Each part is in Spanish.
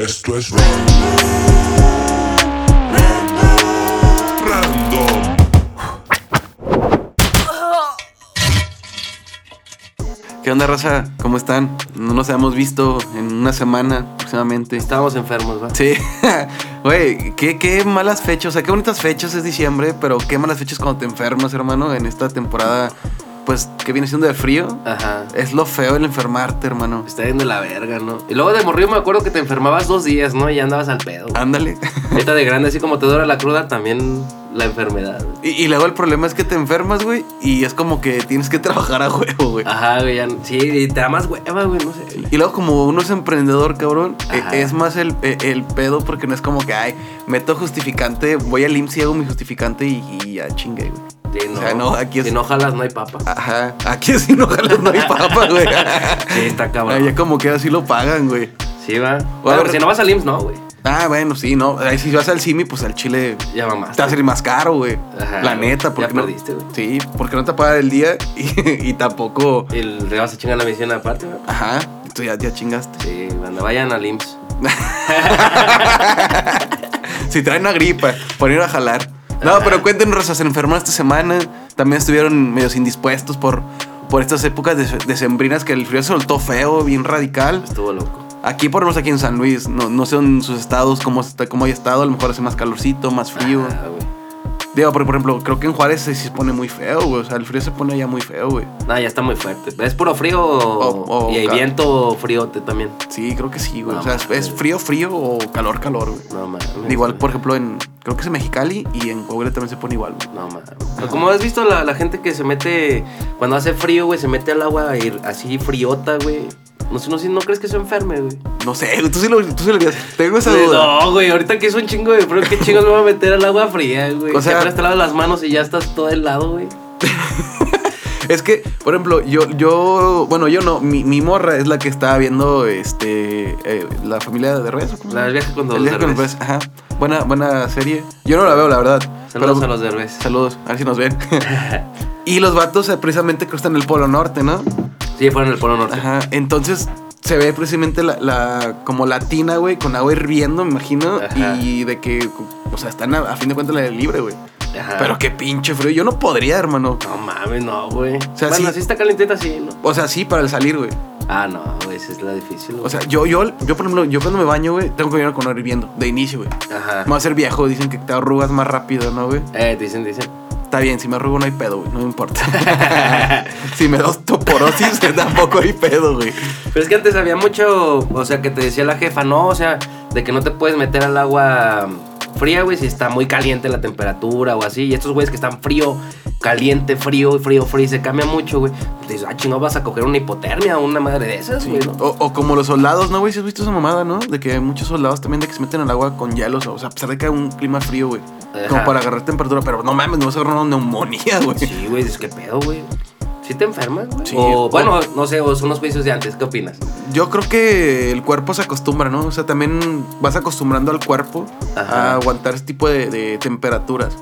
Esto es random. Random. ¿Qué onda, raza? ¿Cómo están? No nos habíamos visto en una semana aproximadamente. Estábamos enfermos, ¿va? Sí. Güey, qué, qué malas fechas. O sea, qué bonitas fechas es diciembre, pero qué malas fechas cuando te enfermas, hermano, en esta temporada, pues, que viene siendo de frío. Ajá. Es lo feo el enfermarte, hermano. Está yendo la verga, ¿no? Y luego de morrillo me acuerdo que te enfermabas dos días, ¿no? Y ya andabas al pedo. Ándale. Ahorita de grande, así como te dura la cruda, también la enfermedad. Y, y luego el problema es que te enfermas, güey, y es como que tienes que trabajar a huevo, güey. Ajá, güey. ya- Sí, y te da más hueva, güey, no sé. Y luego como uno es emprendedor, cabrón, eh, Ajá. es más el, eh, el pedo porque no es como que, ay, meto justificante, voy al IMSS y hago mi justificante y, y ya chingue, güey. Sí, no. O sea, no, aquí es- Si no jalas, no hay papa. Ajá, aquí sí no jalas, no hay papa, güey. Sí, está cabrón. Allá como que así lo pagan, güey. Sí, va. Bueno, Bueno, pero si no vas al IMSS, no, güey. Ah, bueno, sí, no. Ahí si vas al CIMI, pues al chile Ya mamás. te va a salir más caro, güey. Ajá, La neta, ya porque no. perdiste, güey. Sí, porque no te pagan el día y, y tampoco. Y el regalo se chinga la misión aparte, güey. Ajá, tú ya, ya chingaste. Sí, cuando vayan al IMSS. Si traen una gripa, por ir a jalar. No, Ajá. pero cuéntenos, Rosa, se enfermaron esta semana. También estuvieron medios indispuestos por, por estas épocas de- decembrinas que el frío se soltó feo, bien radical. Estuvo loco. Aquí, por lo menos aquí en San Luis, no, no sé en sus estados cómo, está, cómo haya estado. A lo mejor hace más calorcito, más frío. Ah, güey. Digo, por, por ejemplo, creo que en Juárez se, se pone muy feo, güey. O sea, el frío se pone ya muy feo, güey. No, ya está muy fuerte. Es puro frío O- o y hay viento friote también. Sí, creo que sí, güey. No, o sea, es, frío, frío o calor, calor, güey. No mames. Igual, por ejemplo, en. Creo que es en Mexicali y en Coahuila también se pone igual, güey. No mames. Como has visto la, la gente que se mete cuando hace frío, güey, se mete al agua y- así friota, güey. No sé, no no crees que se enferme, güey. No sé, güey, tú sí lo, tú sí lo harías. Tengo esa duda. No, güey, ahorita que es un chingo de frío, ¿qué chingos me voy a meter al agua fría, güey? O sea- te lavas las manos y ya estás todo helado, güey. Es que, por ejemplo, yo, yo, bueno, yo no, mi, mi morra es la que estaba viendo, este, eh, la familia de Reyes. ¿o cómo se La viaje con los El viaje con ajá. Buena, buena serie. Yo no la veo, la verdad. Saludos Pero- a los derbez. Saludos, a ver si nos ven. y los vatos eh, precisamente en el Polo Norte, ¿no? Sí, fueron el Polo Norte. Ajá. Entonces se ve precisamente la, la como latina, güey, con agua hirviendo, me imagino. Ajá. Y de que, o sea, están a, a fin de cuentas la de libre, güey. Ajá. Pero qué pinche frío. Yo no podría, hermano. No mames, no, güey. sea, bueno, sí- sí está calentita, sí, ¿no? O sea, sí, para el salir, güey. Ah, no, güey, esa es la difícil, güey. O sea, yo, yo, yo, por ejemplo, yo cuando me baño, güey, tengo que bañar con agua hirviendo, de inicio, güey. Ajá. Me va a ser viejo, dicen que te arrugas más rápido, ¿no, güey? Eh, dicen, dicen. Está bien, si me arrugo no hay pedo, güey, no me importa. si me da osteoporosis, tampoco hay pedo, güey. Pero es que antes había mucho, o sea, que te decía la jefa, no, o sea, de que no te puedes meter al agua fría, güey, si está muy caliente la temperatura o así. Y estos güeyes que están frío, caliente, frío, frío, frío, y se cambia mucho, güey. Dices, ah, chingado, vas a coger una hipotermia o una madre de esas, güey, ¿no? O, o como los soldados, ¿no, güey? Si has visto esa mamada, ¿no? De que hay muchos soldados también de que se meten al agua con hielos, o sea, a pesar de que hay un clima frío, güey. Como para agarrar temperatura, pero no mames, no vas a agarrar una neumonía, güey. Sí, güey, dices, ¿qué pedo, güey? ¿Sí te enfermas, güey? Sí. O, bueno, no sé, o son los juicios de antes, ¿qué opinas? Yo creo que el cuerpo se acostumbra, ¿no? O sea, también vas acostumbrando al cuerpo Ajá. a aguantar ese tipo de, de temperaturas.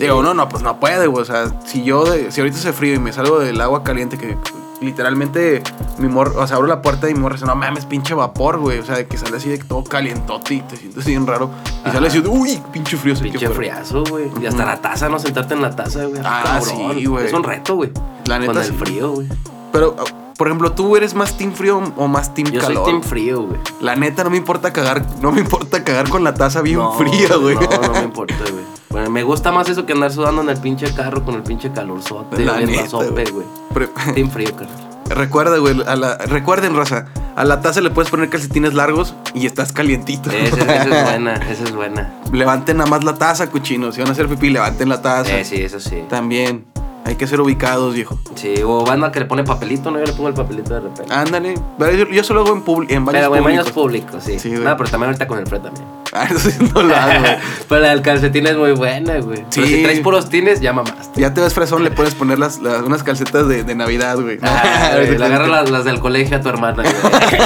Digo, no, no, pues no puede, güey. O sea, si yo, de- si ahorita hace frío y me salgo del agua caliente, que literalmente mi mor, o sea, abro la puerta y mi morra dice, no mames, pinche vapor, güey. O sea, de que sale así de que todo calientote y te sientes bien raro. Y Ajá. sale así, uy, pinche frío. Pinche friazo, güey. Y hasta la taza, ¿no? Sentarte en la taza, güey. Ah, Cabrón. sí, güey. Es un reto, güey. La neta, Con el sí. frío, güey. Pero, por ejemplo, ¿tú eres más team frío o más team Yo calor? soy team frío, güey. La neta, no me importa cagar, no me importa cagar con la taza bien No, fría, güey. No, no me importa, güey. Bueno, me gusta más eso que andar sudando en el pinche carro con el pinche calorzote, La neta, sope, güey. Pero- Team frío, carnal. Recuerda, güey, a la, recuerden, raza, a la taza le puedes poner calcetines largos y estás calientito. Esa, esa es buena, esa es buena. levanten nada más la taza, cochinos. Si van a hacer pipí, levanten la taza. Eh, sí, eso sí. También. Hay que ser ubicados, viejo. Sí, o banda que le pone papelito, ¿no? Yo le pongo el papelito de repente. Ándale. Pero Yo, yo solo hago en, en baños pero, públicos. baños públicos, sí. Sí, no, pero también ahorita con el frío también. Ah, eso sí no lo hago, güey. pero la del calcetín es muy buena, güey. Pero Sí. si traes puros tines, ya mamaste. Ya te ves fresón, le puedes poner las, las- unas calcetas de, de Navidad, güey. Ah, güey, le agarras las, las del colegio a tu hermana, güey.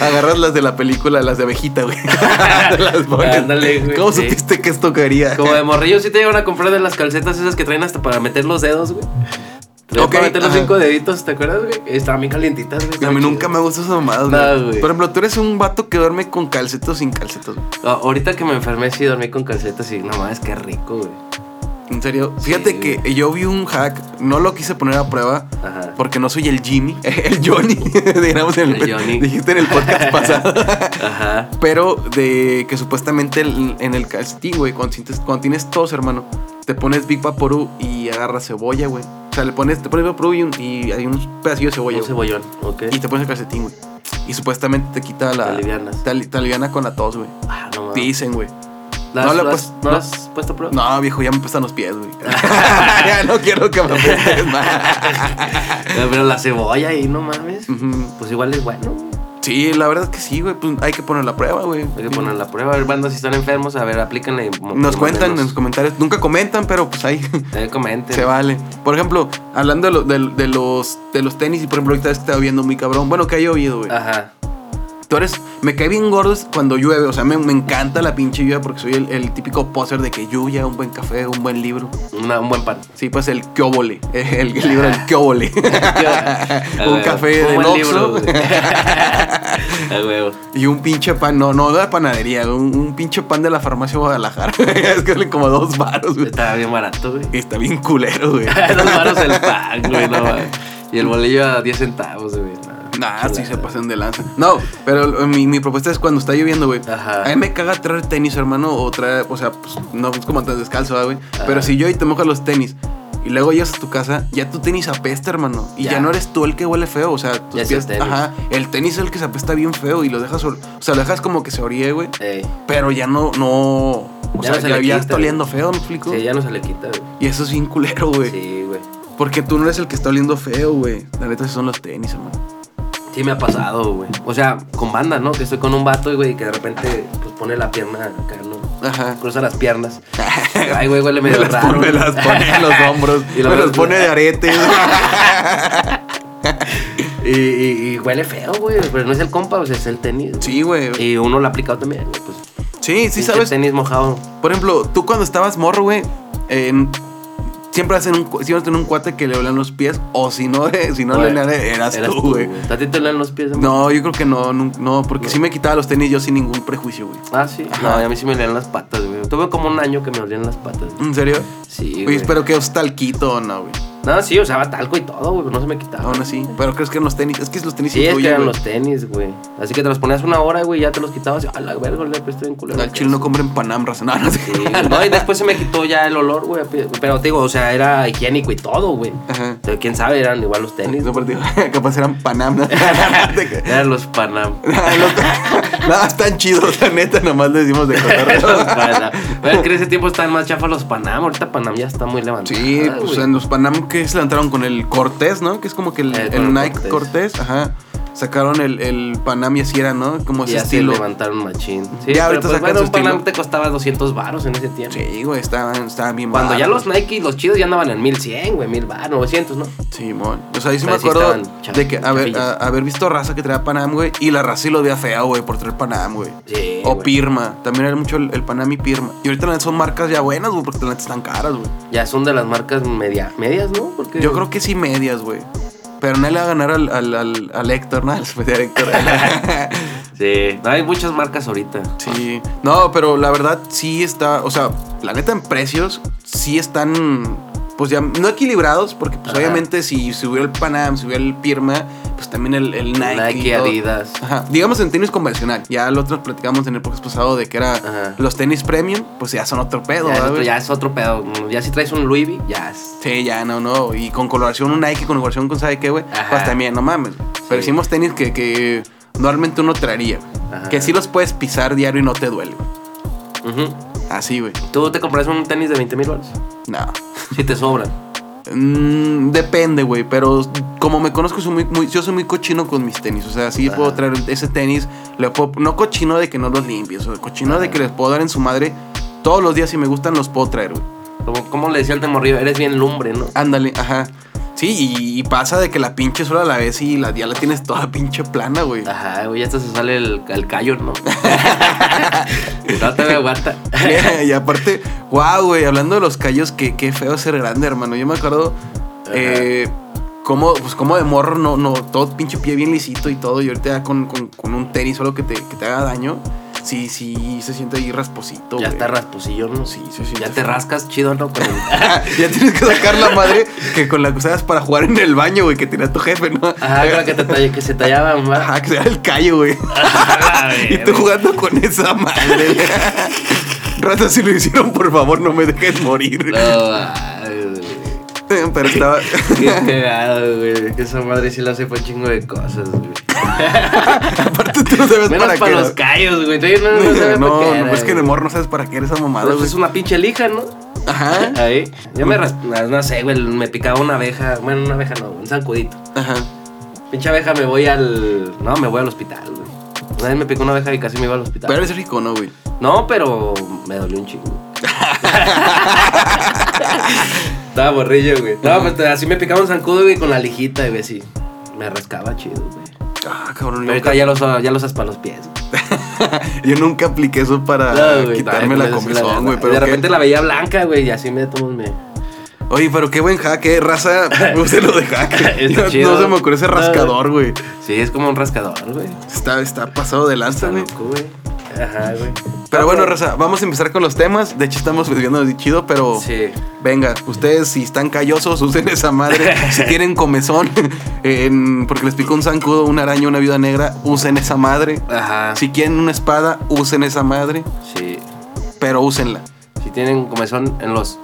Agarras las de la película, las de abejita, güey. Las pones. Ándale, güey, ¿Cómo sí. supiste que esto quería? Como de morrillo, sí te llevan a comprar de las calcetas esas que traen hasta para meter los dedos, güey. Ok, a meter los ajá. cinco deditos, ¿te acuerdas, güey? Estaban bien calientitas, güey. A mí nunca me gustan esas mamadas, No, güey. Por ejemplo, tú eres un vato que duerme con calcetos sin calcetos. Ah, Ahorita que me enfermé, sí dormí con calcetas y no mames, qué rico, güey. En serio. Fíjate Sí, que yo vi un hack, no lo quise poner a prueba. Ajá. Porque no soy el Jimmy, el Johnny, digamos en el, El Johnny. dijiste en el podcast pasado. Ajá. Pero de que supuestamente el- en el calcetín, güey, cuando, cuando tienes tos, hermano, te pones Big Vaporú y agarras cebolla, güey. O sea, le pones, te pones Big Vaporú y, un- y hay unos pedacillos de cebolla, Un cebollón, ok. Y te pones el calcetín, güey. Y supuestamente te quita la... Te alivianas. Te, te aliviana con la tos, güey. Ah, no. Dicen, güey. ¿La no lo he has- puesto- ¿No has puesto prueba? No, viejo, ya me apestan los pies, güey. ya no quiero que me apestes más. Pero la cebolla ahí, no mames. Pues igual es bueno. Sí, la verdad es que sí, güey. Pues hay que poner la prueba, güey. Hay que poner la prueba. A ver, banda, si están enfermos, a ver, aplíquenle. Nos cuentan en los comentarios. Nunca comentan, pero pues ahí También comenten. se vale. Por ejemplo, hablando de, lo- de- de los, de los tenis, y por ejemplo, ahorita está lloviendo muy cabrón. Bueno, que ha llovido, güey. Ajá. Tú eres. Me cae bien gordo cuando llueve. O sea, me, me encanta la pinche lluvia porque soy el, el típico poser de que lluvia, un buen café, un buen libro. Una- un buen pan. Sí, pues el Kyobole. El, libro del Kyobole. Un café Un de buen Oxxo. Y un pinche pan, no, no de panadería, un, un pinche pan de la farmacia Guadalajara. es que vale como dos baros, güey. Estaba bien barato, güey. Está bien culero, güey. Dos varos el pan, güey, no. Y el bolillo a 10 centavos, güey. Nah, sí se pasan de lanza. No, pero eh, mi, mi propuesta es cuando está lloviendo, güey. Ajá. A mí me caga traer tenis, hermano, o traer, o sea, pues no es como tan descalzo, ¿verdad, güey. Pero si yo y te mojas los tenis y luego llegas a tu casa, ya tu tenis apesta, hermano. Y ya, Ya. no eres tú el que huele feo, o sea, tus Ya es el pies. tenis. Ajá. El tenis es el que se apesta bien feo y lo dejas, o sea, lo dejas como que se oríe, güey. Ey. Pero ya no, no. O Ya sea, no se ya, le ya está oliendo feo, ¿me explico? Sí, ya no se le quita, güey. Y eso es bien culero, güey. Sí, güey. Porque tú no eres el que está oliendo feo, güey. La neta, son los tenis, hermano. Sí me ha pasado, güey. O sea, con banda, ¿no? Que estoy con un vato, güey, que de repente pues pone la pierna acá, ¿no? Ajá. Cruza las piernas. Ay, güey, huele Me medio las, raro. me las pone en los hombros. Y me ves- pone de arete. Y, y- y huele feo, güey. Pero no es el compa, o sea, es el tenis. sí, güey. Y uno lo ha aplicado también, güey. Pues, Sí, sí, sabes. tenis mojado. Por ejemplo, tú cuando estabas morro, güey, en- siempre hacen un, siempre en un cuate que le olían los pies. O si no, eh, si no le olían, eras, tú, güey. ¿A ti te olían los pies? No, yo creo que no, no, no, porque sí me quitaba los tenis yo sin ningún prejuicio, güey. Ah, sí. Ajá. No, a mí sí me olían las patas, güey. Tuve como un año que me olían las patas. güey. ¿En serio? Sí, Oye, güey. espero que os talquito o no, güey. No, sí, usaba talco y todo, güey. pero No se me quitaba. Aún así. Pero crees que en los tenis. Es que los tenis Sí, es que eran güey. los tenis, güey. Así que te los ponías una hora, güey, ya te los quitabas y a la verga, le apesté bien culero. Al chile no compren Panam, raza. No. Sí, y después se me quitó ya el olor, güey. Pero te digo, o sea, era higiénico y todo, güey. Ajá. Quién sabe, eran igual los tenis. No, pero digo, capaz eran Panam. ¿no? Eran los Panam. No, están chidos, la neta, nomás le decimos de. Panam. Pero que en ese tiempo estaban más chafas los Panam. Ahorita Panam ya está muy levantado. Sí, pues en los Panam que se levantaron con el Cortés, ¿no? Que es como que el, el con el Nike Cortés. Cortés. ajá. Sacaron el, el Panam y así era, ¿no? Como Y ese así estilo. levantaron machín. Sí, Ya pero ahorita pues sacan bueno, un Panam te costaba 200 baros en ese tiempo. Sí, güey, estaban, estaban bien Cuando ya baratos. los Nike, los chidos ya andaban en 1100, güey, 1000 baros, 900, ¿no? Sí, mon. O sea, yo sí Pero me sí acuerdo chav- de que haber, a- haber visto raza que traía Panam, güey. Y la raza sí lo veía fea, güey, por traer Panam, güey. Sí. O güey. Pirma. También era mucho el, el Panam y Pirma. Y ahorita la son marcas ya buenas, güey, porque la están caras, güey. Ya son de las marcas media, medias, ¿no? Porque Yo creo que sí medias, güey. Pero no le va a ganar al, al, al, al Héctor, ¿no? Al especial Héctor. Sí, no, hay muchas marcas ahorita. sí. No, pero la verdad sí está... O sea, la neta en precios sí están... Pues ya no equilibrados, porque pues Ajá. obviamente si subió el Panam, subió el Pirma, pues también el, el Nike. Nike. Adidas. Ajá. Digamos en tenis convencional. Ya lo otro platicamos en el podcast pasado de que era Ajá. los tenis premium, pues ya son otro pedo, Ya es, ¿verdad, otro, ya es otro pedo. Ya si traes un Louis V, ya es. Sí, ya no, no. Y con coloración un Nike, con coloración con sabe qué, güey. Pues también, no mames. Pero hicimos tenis que, que normalmente uno traería, güey. Ajá. Que sí los puedes pisar diario y no te duele, güey. Ujú. Así, güey. ¿Tú te compras un tenis de 20 mil baros? No. Si te sobran. Mm, depende, güey. Pero como me conozco, soy muy, muy- yo soy muy cochino con mis tenis. O sea, sí Ajá. puedo traer ese tenis. Le puedo- no cochino de que no los limpies. O cochino de que les puedo dar en su madre. Todos los días, si me gustan, los puedo traer, güey. Como, como le decía el temorrillo, eres bien lumbre, ¿no? Ándale, ajá. Sí, y, y pasa de que la pinche sola la ves y la, ya la tienes toda pinche plana, güey. Ajá, güey, ya hasta se sale el, el callo, ¿no? no te me aguanta. y aparte, wow, güey, hablando de los callos, qué, qué feo ser grande, hermano. Yo me acuerdo, eh, Como, pues como de morro, no, no, todo pinche pie bien lisito y todo, y ahorita ya con, con, con un tenis solo que te, que te haga daño, sí, sí, se siente ahí rasposito. Ya güey. está rasposillo, ¿no? Sí, sí, sí. Ya te rascas chido, ¿no? Con el- ya tienes que sacar la madre que con la que usabas para jugar en el baño, güey, que tenía tu jefe, ¿no? Ajá, la que, te talla- que se tallaban, ¿va? Ajá, que sea el callo, güey. y tú jugando con esa madre. Raza, si lo hicieron, por favor, no me dejes morir. No. Pero estaba. Qué cagado, güey. Que esa madre sí la hace para un chingo de cosas, güey. Aparte, tú no sabes Menos para para qué. los callos, güey. Todavía no, no, sabes No, para qué no, era, es que en el güey. morro no sabes para qué era esa mamada, Pues güey. es una pinche lija, ¿no? Ajá. Ahí. Yo me. No sé, güey. Me picaba una abeja. Bueno, una abeja no, un zancudito. Ajá. Pinche abeja, me voy al. No, me voy al hospital, güy. Una vez me picó una abeja y casi me iba al hospital. Pero eres rico, ¿no, güey? No, pero me dolió un chingo. Estaba borrillo, güey. No, pues así me picaba un zancudo, güey, con la lijita, güey, así. Me rascaba chido, güey. Ah, cabrón. Pero nunca, ya los, ya los asas para los pies. yo nunca apliqué eso para No, güey, quitarme no, la pues, comezón, güey. De Pero repente qué- la veía blanca, güey, y así me tomo me. Oye, pero qué buen hack, eh, raza. Use lo de hack. No, chido. no se me ocurre ese rascador, güey. Sí, es como un rascador, güey. Está, está pasado de lanza, güey. Ajá, güey. Pero bueno, raza, vamos a empezar con los temas. De hecho, estamos viviendo de chido, pero. Sí. Venga, ustedes si están callosos, usen esa madre. si tienen comezón, en- porque les picó un zancudo, una araña, una viuda negra, usen esa madre. Ajá. Si quieren una espada, usen esa madre, Sí. pero úsenla. Si tienen comezón en los.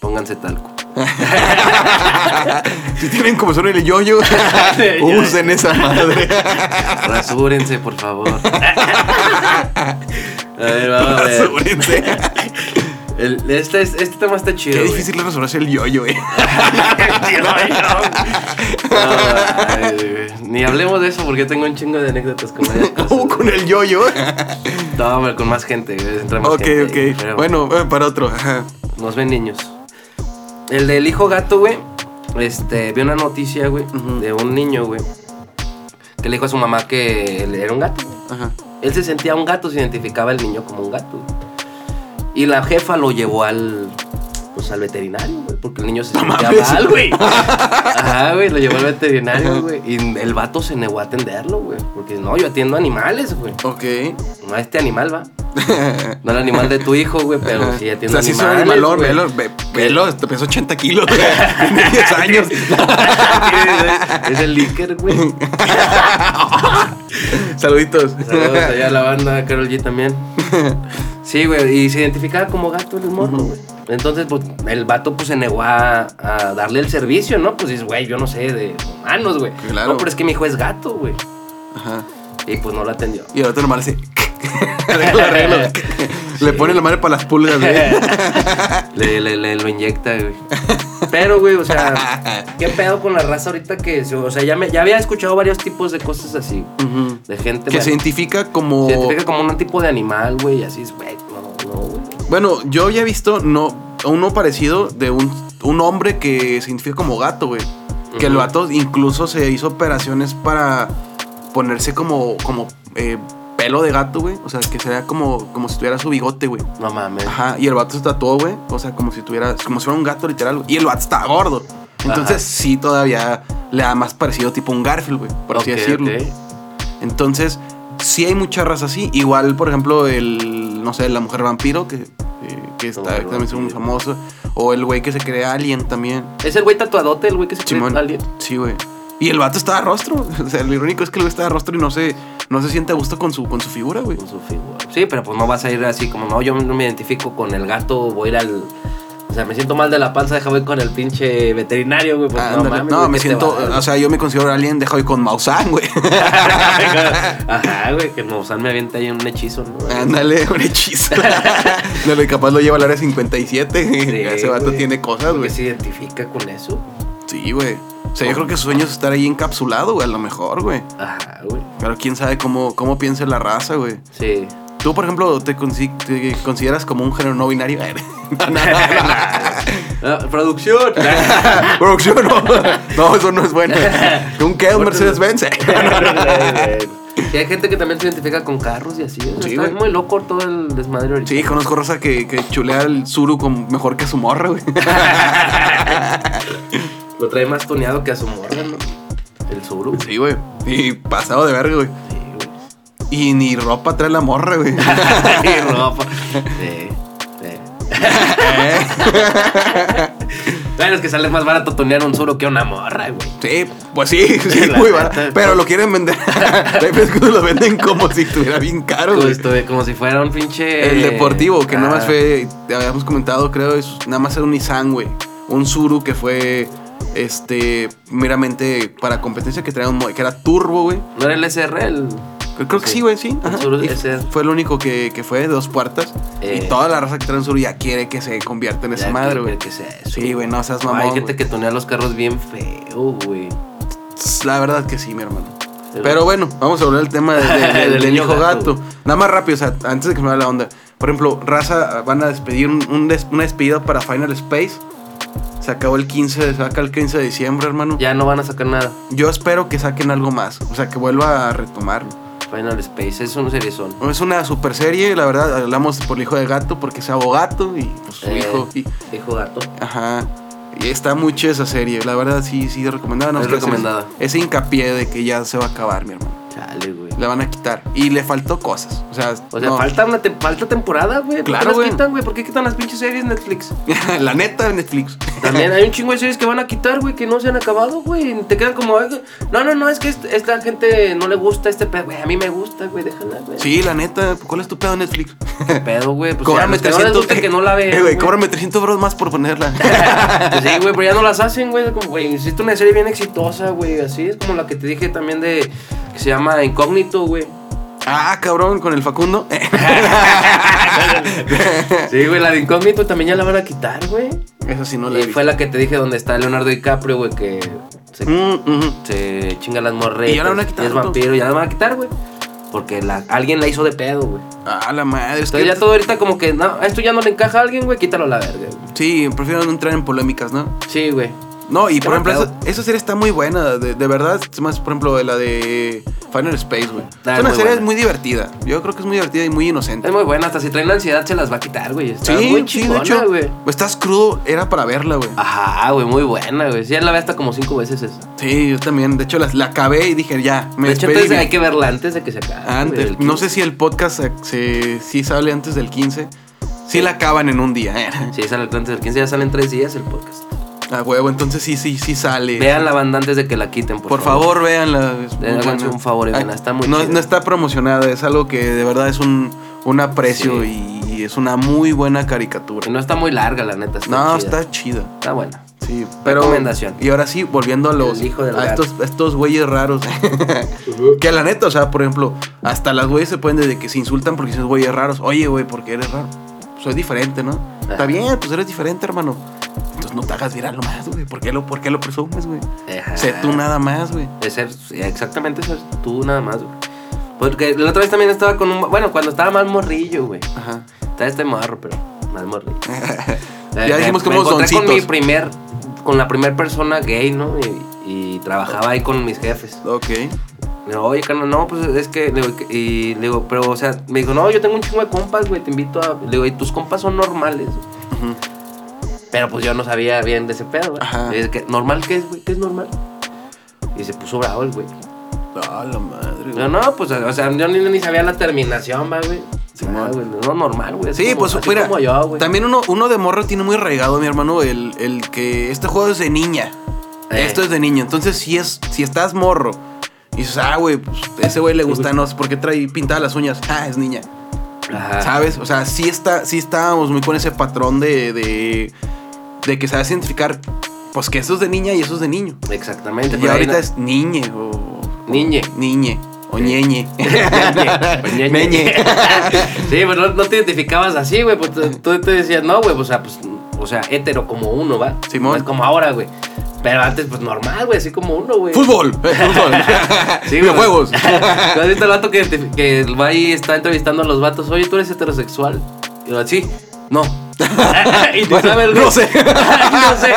Pónganse talco. Si tienen comezón en el yoyo, usen esa madre. Rasúrense, por favor. A ver, vamos a ver. Rasúrense. El- este, es- este tema está chido. Qué difícil es resolverse el yoyo, eh. No, ay, güey. Ni hablemos de eso porque tengo un chingo de anécdotas con varias cosas. Uh, con el yoyo. No, hombre, con más gente. más ok, gente, ok. pero Bueno, eh, para otro. Ajá. Nos ven niños. El del hijo gato, güey. Este, vi una noticia, güey, de un niño, güey. Que le dijo a su mamá que él era un gato. Ajá. Él se sentía un gato, se identificaba el niño como un gato. güey. Y la jefa lo llevó al. Pues al veterinario, güey. Porque el niño se sentía mal, güey. Ajá, güey. Lo llevó al veterinario, güey. Y el vato se negó a atenderlo, güey. Porque no, yo atiendo animales, güey. Ok. No a este animal, va. No al animal de tu hijo, güey, pero sí o atiendo sea, sí animales. güey. velo, ve- velo, te pesa 80 kilos, güey. Tiene 10 años. es el líker, güey. Saluditos. Saludos allá a la banda, Carol G también. Sí, güey, y se identificaba como gato el morro, güey. Entonces, pues, el vato pues se negó a, a darle el servicio, ¿no? Pues dices, güey, yo no sé de humanos, güey. Claro. No, pero es que mi hijo es gato, güey. Ajá. Y pues no lo atendió. Y el otro nomás arreglo. Le pone la madre para las pulgas, güey. le, le, le lo inyecta, güey. Pero, güey, o sea, ¿qué pedo con la raza ahorita que, o sea, ya, me, ya había escuchado varios tipos de cosas así, Ujú. de gente. Que se identifica como. se identifica como un tipo de animal, güey, así es, güey. Bueno, yo ya he visto no, uno parecido de un, un hombre que se identifica como gato, güey. Que el vato incluso se hizo operaciones para ponerse como, como eh, pelo de gato, güey. O sea, que sería como, como si tuviera su bigote, güey. No mames. Ajá, y el vato se tatuó, güey. O sea, como si tuviera, como si fuera un gato literal, güey. Y el vato está gordo. Entonces Ajá. sí todavía le da más parecido tipo un Garfield, güey. Por así decirlo. Entonces, sí hay muchas razas así. Igual, por ejemplo, el, no sé, la mujer vampiro, que, eh, que está también es muy famoso. O el güey que se cree alien también. Es el güey tatuadote, el güey que se cree Simón. alien. Sí, güey. Y el vato está a rostro. O sea, lo irónico es que el güey está a rostro y no se, no se siente a gusto con su, con su figura, güey. Con su figura. Sí, pero pues no vas a ir así como, no, yo no me identifico con el gato, voy a ir al... O sea, me siento mal de la panza, deja voy con el pinche veterinario, güey. Pues, no, mames, no, güey, me ¿qué te siento, o sea, yo me considero alien, deja hoy con Maussan, güey. Ajá, güey, que Mozart me avienta ahí un hechizo, ¿no? Ándale, un hechizo. Dale, capaz lo lleva al área 57. Sí, Ese vato güey. tiene cosas, güey. se identifica con eso. Sí, güey. O sea, yo creo que su sueño es estar ahí encapsulado, güey, a lo mejor, güey. Ajá, güey. Pero quién sabe cómo, cómo piensa la raza, güey. Sí. Tú, por ejemplo, te, consi- te consideras como un género no binario. No, no, no, producción. Producción, no. No, eso no es bueno. ¿Un qué? ¿Un Mercedes-Benz? Y hay gente que también se identifica con carros y así. Sí, está muy loco todo el desmadre ahorita. Sí, conozco raza que, que chulea el suru con, mejor que su morra, güey. Lo trae más tuneado que a su morra, ¿no? El Zuru. Sí, güey. Y pasado de verga, güey. Y ni ropa trae la morra, güey. y ropa. Sí, sí. Bueno, es que sale más barato tunear un Zuru que una morra, güey. Sí, pues sí, sí, muy barato. Pero lo quieren vender. Lo venden como si estuviera bien caro, güey. como si fuera un pinche. El deportivo, que nada más Ah, fue, te habíamos comentado, creo, es nada más era un Nissan, güey. Un Zuru que fue, este, meramente para competencia que traía un, que era turbo, güey. ¿No era el SR? El... Creo que Sí. güey, sí. Ajá. Fue el único que, que fue de dos puertas. Eh. Y toda la raza que trae un Zuru ya quiere que se convierta en esa madre, güey. que sea eso. Sí, güey, no seas mamón. Hay gente que tunea los carros bien feo, güey. La verdad que sí, mi hermano. Pero- bueno, vamos a hablar del tema de- de- de- Del hijo gato. gato. Nada más rápido, o sea, antes de que me vaya la onda. Por ejemplo, Raza van a despedir un, un des- una despedida para Final Space. Se acabó el 15, de- saca el 15 de diciembre, hermano. Ya no van a sacar nada. Yo espero que saquen algo más, o sea, que vuelva a retomar. Final Space, es una serie son. Es una super serie, la verdad, hablamos por el hijo de gato porque es abogato y pues su Eh. hijo. y- Hijo gato. ajá. Y está muy chida esa serie, la verdad sí, sí, recomendada. No Es recomendada. Ese hincapié de que ya se va a acabar, mi hermano. Chale, güey. La van a quitar. Y le faltó cosas. O sea, O sea, no. falta una te- falta temporada, güey. ¿Por qué Claro, las quitan, güey? ¿Por qué quitan las pinches series Netflix? la neta de Netflix. También hay un chingo de series que van a quitar, güey, que no se han acabado, güey. Te quedan como, "Ay, no, no, no, es que est- esta gente no le gusta este pedo, güey. A mí me gusta, güey, déjala, güey. Sí, la neta. ¿Cuál es tu pedo Netflix? ¿Qué pedo, güey? Pues ya, cóbrame los que no les 300. guste que no la vean. Eh, güey, cóbrame 300 bros más por ponerla. Pues sí, güey, pero ya no las hacen, güey. Como, güey, hiciste una serie bien exitosa, güey. Así es como la que te dije también de. Que se llama Incógnito, güey. ah, cabrón, con el Facundo. Sí, güey, la de Incógnito también ya la van a quitar, güey. Esa sí no la y he visto. fue la que te dije donde está Leonardo DiCaprio, güey, que se, Mm, se chinga las morretas. Y ya la van a quitar, es vampiro, ya la van a quitar, güey. Porque la, alguien la hizo de pedo, güey. Ah, la madre. Es Entonces ya todo ahorita como que, no, esto ya no le encaja a alguien, güey, quítalo a la verga, güey. Sí, prefiero no entrar en polémicas, ¿no? Sí, güey. No, y por ejemplo, esa, esa serie está muy buena. De, de verdad, es más, por ejemplo, de la de Final Space, güey. Ah, es una muy serie buena. muy divertida. Yo creo que es muy divertida y muy inocente. Es muy buena, hasta si traen ansiedad se las va a quitar, güey. Está Sí, muy sí, chingona, güey. estás crudo, era para verla, güey. Ajá, güey, muy buena, güey. Sí, ya la ve hasta como cinco veces esa. Sí, yo también. De hecho, la, la acabé y dije, ya, me de hecho, entonces hay que verla antes de que se acabe. Antes. güey, no 15. sé si el podcast se, sí sale antes del 15. Sí la acaban en un día. eh. Sí, sale antes del 15, ya salen tres días el podcast. A huevo, entonces sí, sí, sí sale. Vean la banda antes de que la quiten, por, Por favor, véanla. es muy Háganse un favor y véanla, está muy no, no está promocionada, es algo que de verdad es un, un aprecio y es una muy buena caricatura. Y no está muy larga, la neta. Está no, chida. está chida. Está buena. Sí, pero. Recomendación. Y ahora sí, volviendo a los. El hijo del a estos, a estos güeyes raros. que a la neta, o sea, por ejemplo, hasta las güeyes se pueden desde que se insultan porque son güeyes raros. Oye, güey, ¿por qué eres raro? Soy diferente, ¿no? Está bien, pues eres diferente, hermano. Entonces no te hagas viral nomás, güey. ¿Por qué lo, por qué lo presumes, güey? Ajá. Sé tú nada más, güey. Ser, exactamente eso, tú nada más, güey. Porque la otra vez también estaba con un. Bueno, cuando estaba más morrillo, güey. Ajá. Está este morro, pero más morrillo. Ya dijimos que me encontré con mi doncitos. primer. Con la primer persona gay, ¿no? Y, y trabajaba ahí con mis jefes. Ok. Digo, oye, carnal, no, pues es que. y le digo, pero, o sea, me dijo, no, yo tengo un chingo de compas, güey, te invito a. Le digo, y tus compas son normales. Ujú. Pero pues yo no sabía bien de ese pedo, güey. Ajá. Dije, ¿qué- ¿normal qué es, güey? ¿Qué es normal? Y se puso bravo el güey. Ah, la madre, güey. No, no, pues, o sea, yo ni, ni sabía la terminación, va, güey. Simón. Ah, güey, no, normal, güey. así Sí, como- pues mira, como yo, güey. también uno, uno de morro tiene muy arraigado, mi hermano, el, el que este juego es de niña. Eh. Esto es de niño. Entonces, si es, si estás morro y dices, ah, güey, pues ese güey le gusta, no sé por qué trae pintadas las uñas. Ah, es niña. Ajá. ¿Sabes? O sea, sí, está, sí estábamos muy con ese patrón de, de, de que sabes identificar, pues que eso es de niña y eso es de niño. Exactamente. Y ahorita no- es niñe o... Niñe. Niñe. O ñeñe. Ñeñe. Ñeñe. sí, pues no, no te identificabas así, güey. Pues tú, tú te decías, no, güey, o sea, pues, o sea, hétero como uno, ¿va? Simón. No es como ahora, güey. Pero antes, pues normal, güey, así como uno, güey. Fútbol. eh, Fútbol. Sí. Videojuegos. ¿Tú has visto el vato que, que va ahí y está entrevistando a los vatos? Oye, ¿tú eres heterosexual? Y yo, sí. No. y Bueno, sabes, güey. no sé. no sé.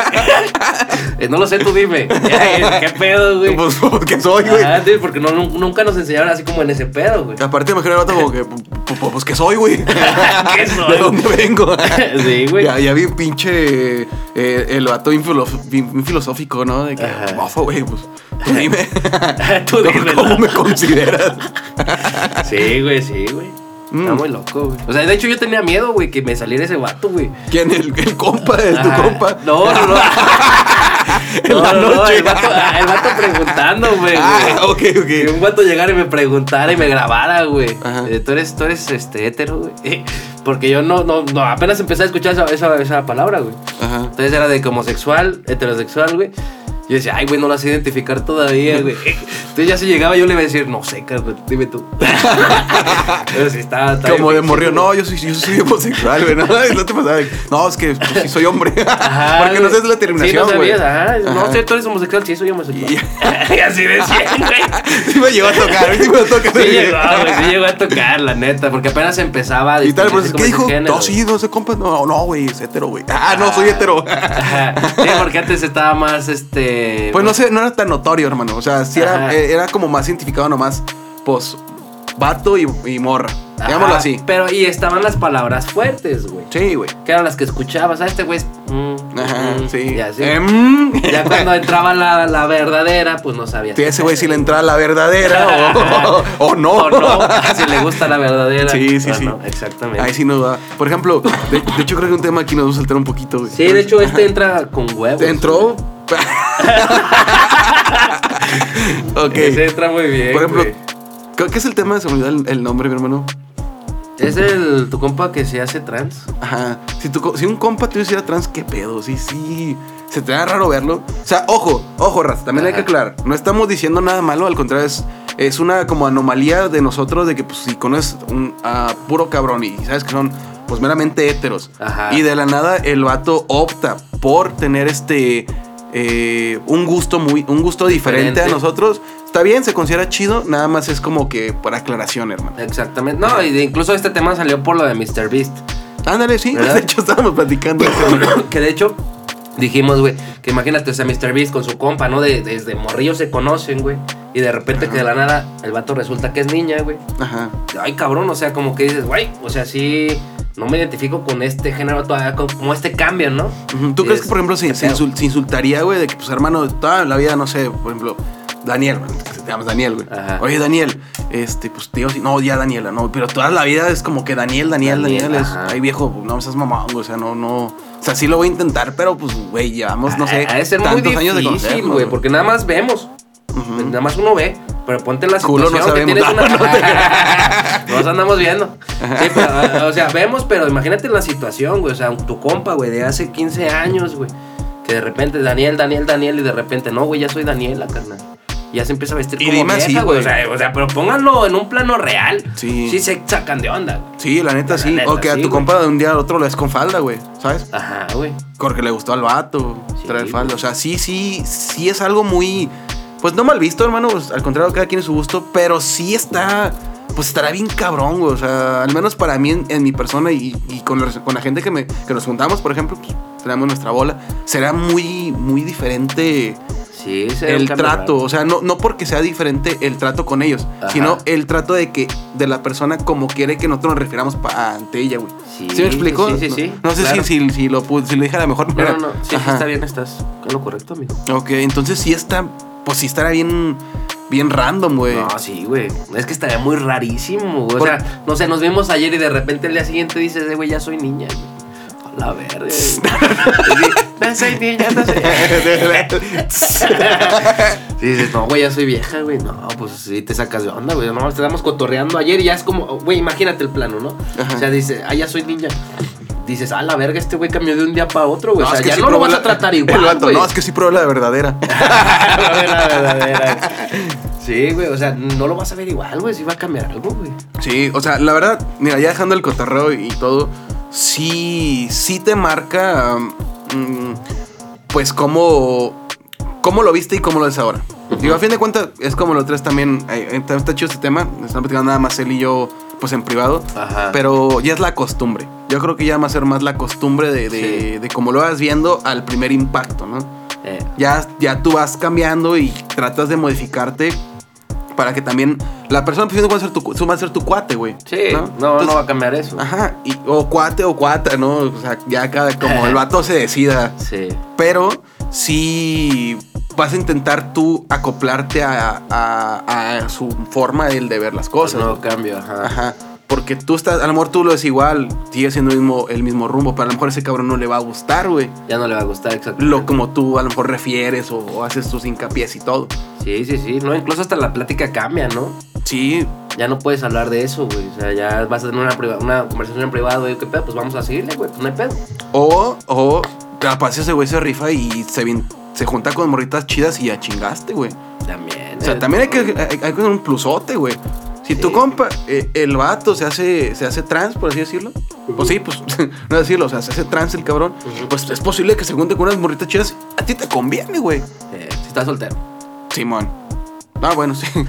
Eh, no lo sé, tú dime. ¿Qué pedo, güey? Pues, ¿qué soy, güey? Ah, sí, porque no, nun- nunca nos enseñaron así como en ese pedo, güey. Aparte me imagino el vato como que, pues, ¿qué soy, güey? ¿Qué soy? ¿De dónde vengo? Sí, güey. Ya, ya vi un pinche, eh, el vato bien, filosófico, ¿no? De que, güey, pues, tú dime. Tú dime, ¿Cómo me consideras? Sí, güey, sí, güey. Está Mm. muy loco, güey. O sea, de hecho yo tenía miedo, güey, que me saliera ese vato, güey. ¿Quién? ¿El, el compa? ¿Es tu compa? No, no, no. En No, la no, no, noche. el vato, ah, el vato preguntándome, Ah, güey. ok, Que ok. un vato llegara y me preguntara y me grabara, güey. Eh, Tú eres, tú eres este hétero, güey. Eh, Porque yo no, no, no, apenas empecé a escuchar esa, esa, esa palabra, güey. Ajá. Entonces era de homosexual, heterosexual, güey. Yo decía, ay, güey, no la sé identificar todavía, güey. Entonces ya si llegaba yo le iba a decir, no sé, carnal, dime tú. Pero sí, está Como de morrió, no, yo soy, yo soy homosexual, güey. No, no te pasaba. No, es que pues, sí soy hombre. Ajá, Porque no sabes la terminación, Sí, no güey. ajá. No sé, tú eres homosexual, sí, soy homosexual. Y- Y así decía, güey. Sí me llegó a tocar, sí me toca. Sí llegó, güey, sí llegó a tocar, la neta, porque apenas empezaba a Y tal, distinguirse ¿qué dijo? No, sí, no sé, compa. No, no, güey, es hetero, güey. Ah, no, soy hetero. Ajá. Sí, porque antes estaba más, este... Pues no sé, no era tan notorio, hermano. O sea, sí era, eh, era como más identificado nomás, pues, vato y, y morra. Ajá, Digámoslo así. Pero, y estaban las palabras fuertes, güey. Sí, güey. Que eran las que escuchabas. Ah, este güey es... mm, Ajá, mm, sí. Y así. Em. Ya cuando entraba la, la verdadera, pues no sabías. Sí, ese güey si le entra la verdadera o, o no. O no, si le gusta la verdadera. Sí, sí, o sí. no, exactamente. Ahí sí nos va. Por ejemplo, de, de hecho creo que un tema aquí nos va a saltar un poquito, güey. Sí, de hecho, este entra con huevos. ¿Te entró? ok. Ese entra muy bien. Por ejemplo. ¿qué es el tema? Se me olvidó el, el nombre, mi hermano. Es el tu compa que se hace trans. Ajá. Si, tu, si un compa te hiciera trans, ¿qué pedo? Sí, sí. Se te da raro verlo. O sea, ojo, ojo, Raz, también hay que aclarar. No estamos diciendo nada malo, al contrario, es, es una como anomalía de nosotros de que, pues, si conoces un a puro cabrón y sabes que son, pues, meramente héteros. Ajá. Y de la nada el vato opta por tener este. Eh, un gusto muy. Un gusto diferente, a nosotros. Está bien, se considera chido. Nada más es como que por aclaración, hermano. Exactamente. No, y de- incluso este tema salió por lo de Mr. Beast. Ándale, sí. ¿Verdad? De hecho, estábamos platicando. que de hecho, dijimos, güey, que imagínate, o sea, Mr. Beast con su compa, ¿no? De, desde morrillo se conocen, güey. Y de repente que de la nada el vato resulta que es niña, güey. Ajá. Ay, cabrón, o sea, como que dices, güey, o sea, sí, no me identifico con este género todavía, con- como este cambio, ¿no? ¿Tú crees es- que, por ejemplo, se, qué se insultaría, güey, de que, pues, hermano, toda la vida, no sé, por ejemplo, Daniel, te llamas Daniel, güey. Oye, Daniel, este, pues, tío, sí, no, ya Daniela, no, pero toda la vida es como que Daniel, Daniel, Daniel, Daniel, es, ay, viejo, no seas mamón, güey, o sea, no, no, o sea, sí lo voy a intentar, pero, pues, güey, llevamos, no sé, de ser muy tantos años de difícil, güey, porque nada más vemos. Nada más uno ve, pero ponte en la Culo no situación que sabemos. tienes No, no una... Nos andamos viendo. Sí, pero, o sea, vemos, pero imagínate la situación, güey. O sea, tu compa, güey, de hace 15 años, güey. Que de repente Daniel, Daniel, Daniel, y de repente, no, güey, ya soy Daniela, carnal. Ya se empieza a vestir Y como vieja, así, güey. O sea, o sea, pero pónganlo en un plano real. Sí. Sí se sacan de onda, güey. Sí, la neta, La sí, neta, o que a sí, tu güey. compa de un día al otro lo ves con falda, güey, ¿sabes? Ajá, güey. Porque le gustó al vato Sí, traer güey. falda. O sea, sí, sí, sí es algo muy. Pues no mal visto, hermano. pues, al contrario, cada quien es su gusto. Pero sí está. Pues estará bien cabrón, güey. O sea, al menos para mí, en, en mi persona y, y con, la, con la gente que, me, que nos juntamos, por ejemplo, pues tenemos nuestra bola. Será muy, muy diferente Sí, el trato. O sea, no, no porque sea diferente el trato con ellos, Ajá. sino el trato de que de la persona como quiere que nosotros nos refiramos ante ella, güey. Sí, me explico? sí, sí, sí, No, no sé si, si, si lo, si lo dije a la mejor No, manera. no, no. Sí, sí, Ajá. está bien, estás en lo correcto, amigo. Ok, entonces sí está, pues sí estará bien, bien random, güey. No, sí, güey. Es que estaría muy rarísimo, güey. O sea, no sé, nos vimos ayer y de repente el día siguiente dices, eh, güey, ya soy niña, güey. La verga. No soy niña, no soy Sí, dices, no, güey, ya soy vieja, güey. No, pues sí te sacas de onda, güey. No, te estamos cotorreando ayer y ya es como, güey, imagínate el plano, ¿no? Ajá. O sea, dice, ah, ya soy niña. Dices, ah, la verga, este güey cambió de un día para otro, güey. o sea, es que ya sí no lo vas la- a tratar igual, vato. No, es que sí probé la verdadera. La verdadera. Sí, güey, o sea, no lo vas a ver igual, güey, si va a cambiar algo, güey. Sí, o sea, la verdad, mira, ya dejando el cotorreo y todo, sí, sí te marca, mm, pues, cómo, cómo lo viste y cómo lo ves ahora. Digo, a fin de cuentas, es como lo tres también, eh, está, está chido este tema, estamos platicando nada más él y yo, pues en privado. Ajá. Pero ya es la costumbre. Yo creo que ya va a ser más la costumbre de, de, Sí. de cómo lo vas viendo al primer impacto, ¿no? Eh, Ya, ya tú vas cambiando y tratas de modificarte para que también la persona pues, va a ser tu, va a ser tu cuate, güey. sí, no, no, Entonces, va a cambiar eso. Ajá, y- o cuate o cuata, ¿no? O sea, ya cada como el vato se decida. Sí. Pero sí vas a intentar tú acoplarte a, a- a su forma de, de ver las cosas. no cambio, ajá. Ajá. Porque tú estás, a lo mejor tú lo es igual, sigue siendo el mismo, el mismo rumbo, pero a lo mejor ese cabrón no le va a gustar, güey. Ya no le va a gustar exacto. Lo como tú a lo mejor refieres o, o haces tus hincapiés y todo. Sí, sí, sí. No, incluso hasta la plática cambia, ¿no? Sí, Ya no puedes hablar de eso, güey. O sea, ya vas a tener una, conversación en privado, güey. ¿Qué pedo? Pues vamos a seguirle, güey. Pues no hay pedo. o, o capaz ese güey se rifa y se, junta con morritas chidas y ya chingaste, güey. También. O sea, eh, también hay que, hay, hay que tener un plusote, güey. Si tu compa, eh, el vato se hace, se hace trans, por así decirlo. Pues sí, pues, no decirlo, o sea, se hace trans el cabrón. Pues es posible que se junte con unas morritas chidas. A ti te conviene, güey. eh, si estás soltero. Simón. Ah, bueno, sí. no,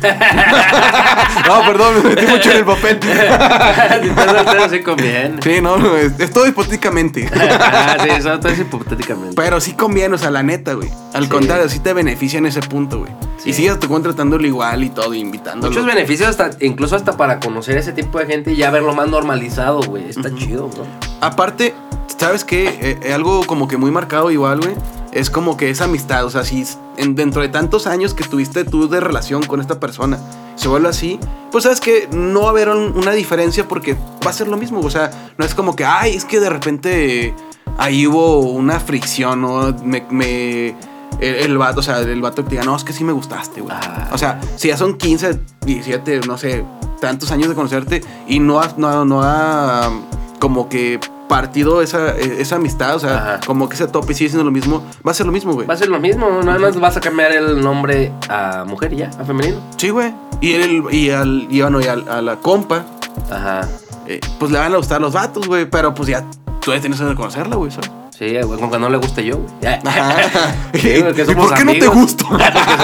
perdón, me metí mucho en el papel. sí conviene. Sí, no, no, es, es todo hipotéticamente. ah, sí, eso todo es hipotéticamente. Pero sí conviene, o sea, la neta, güey. Al Sí. contrario, sí te beneficia en ese punto, güey. Sí. Y sigues contratándolo igual y todo, invitándolo. Muchos beneficios, hasta, incluso hasta para conocer ese tipo de gente y ya verlo más normalizado, güey. Está chido, ¿no? Aparte, ¿sabes qué? Eh, algo como que muy marcado igual, güey. Es como que esa amistad, o sea, si en- dentro de tantos años que tuviste tú de relación con esta persona se vuelve así, pues sabes que no va a haber un- una diferencia porque va a ser lo mismo, o sea, no es como que, ay, es que de repente ahí hubo una fricción, ¿no? Me... me el, el vato, o sea, el vato que te diga, no, es que sí me gustaste, güey. Ah. O sea, si ya son 15, 17, no sé, tantos años de conocerte y no ha, no, no ha como que partido esa, eh, esa amistad, o sea, Ajá. como que ese tope sigue siendo lo mismo, va a ser lo mismo, güey. Va a ser lo mismo, nada más vas a cambiar el nombre a mujer y ya, a femenino. Sí, güey. Y, el, y, al, y, bueno, y al- a la compa, Ajá. eh, pues le van a gustar los vatos, güey, pero pues ya tú ya tienes que conocerla, güey, ¿sabes? Sí, güey, con que no le guste yo, güey. Ajá. Sí, güey, que ¿Y somos por qué no te amigos. gusto? Porque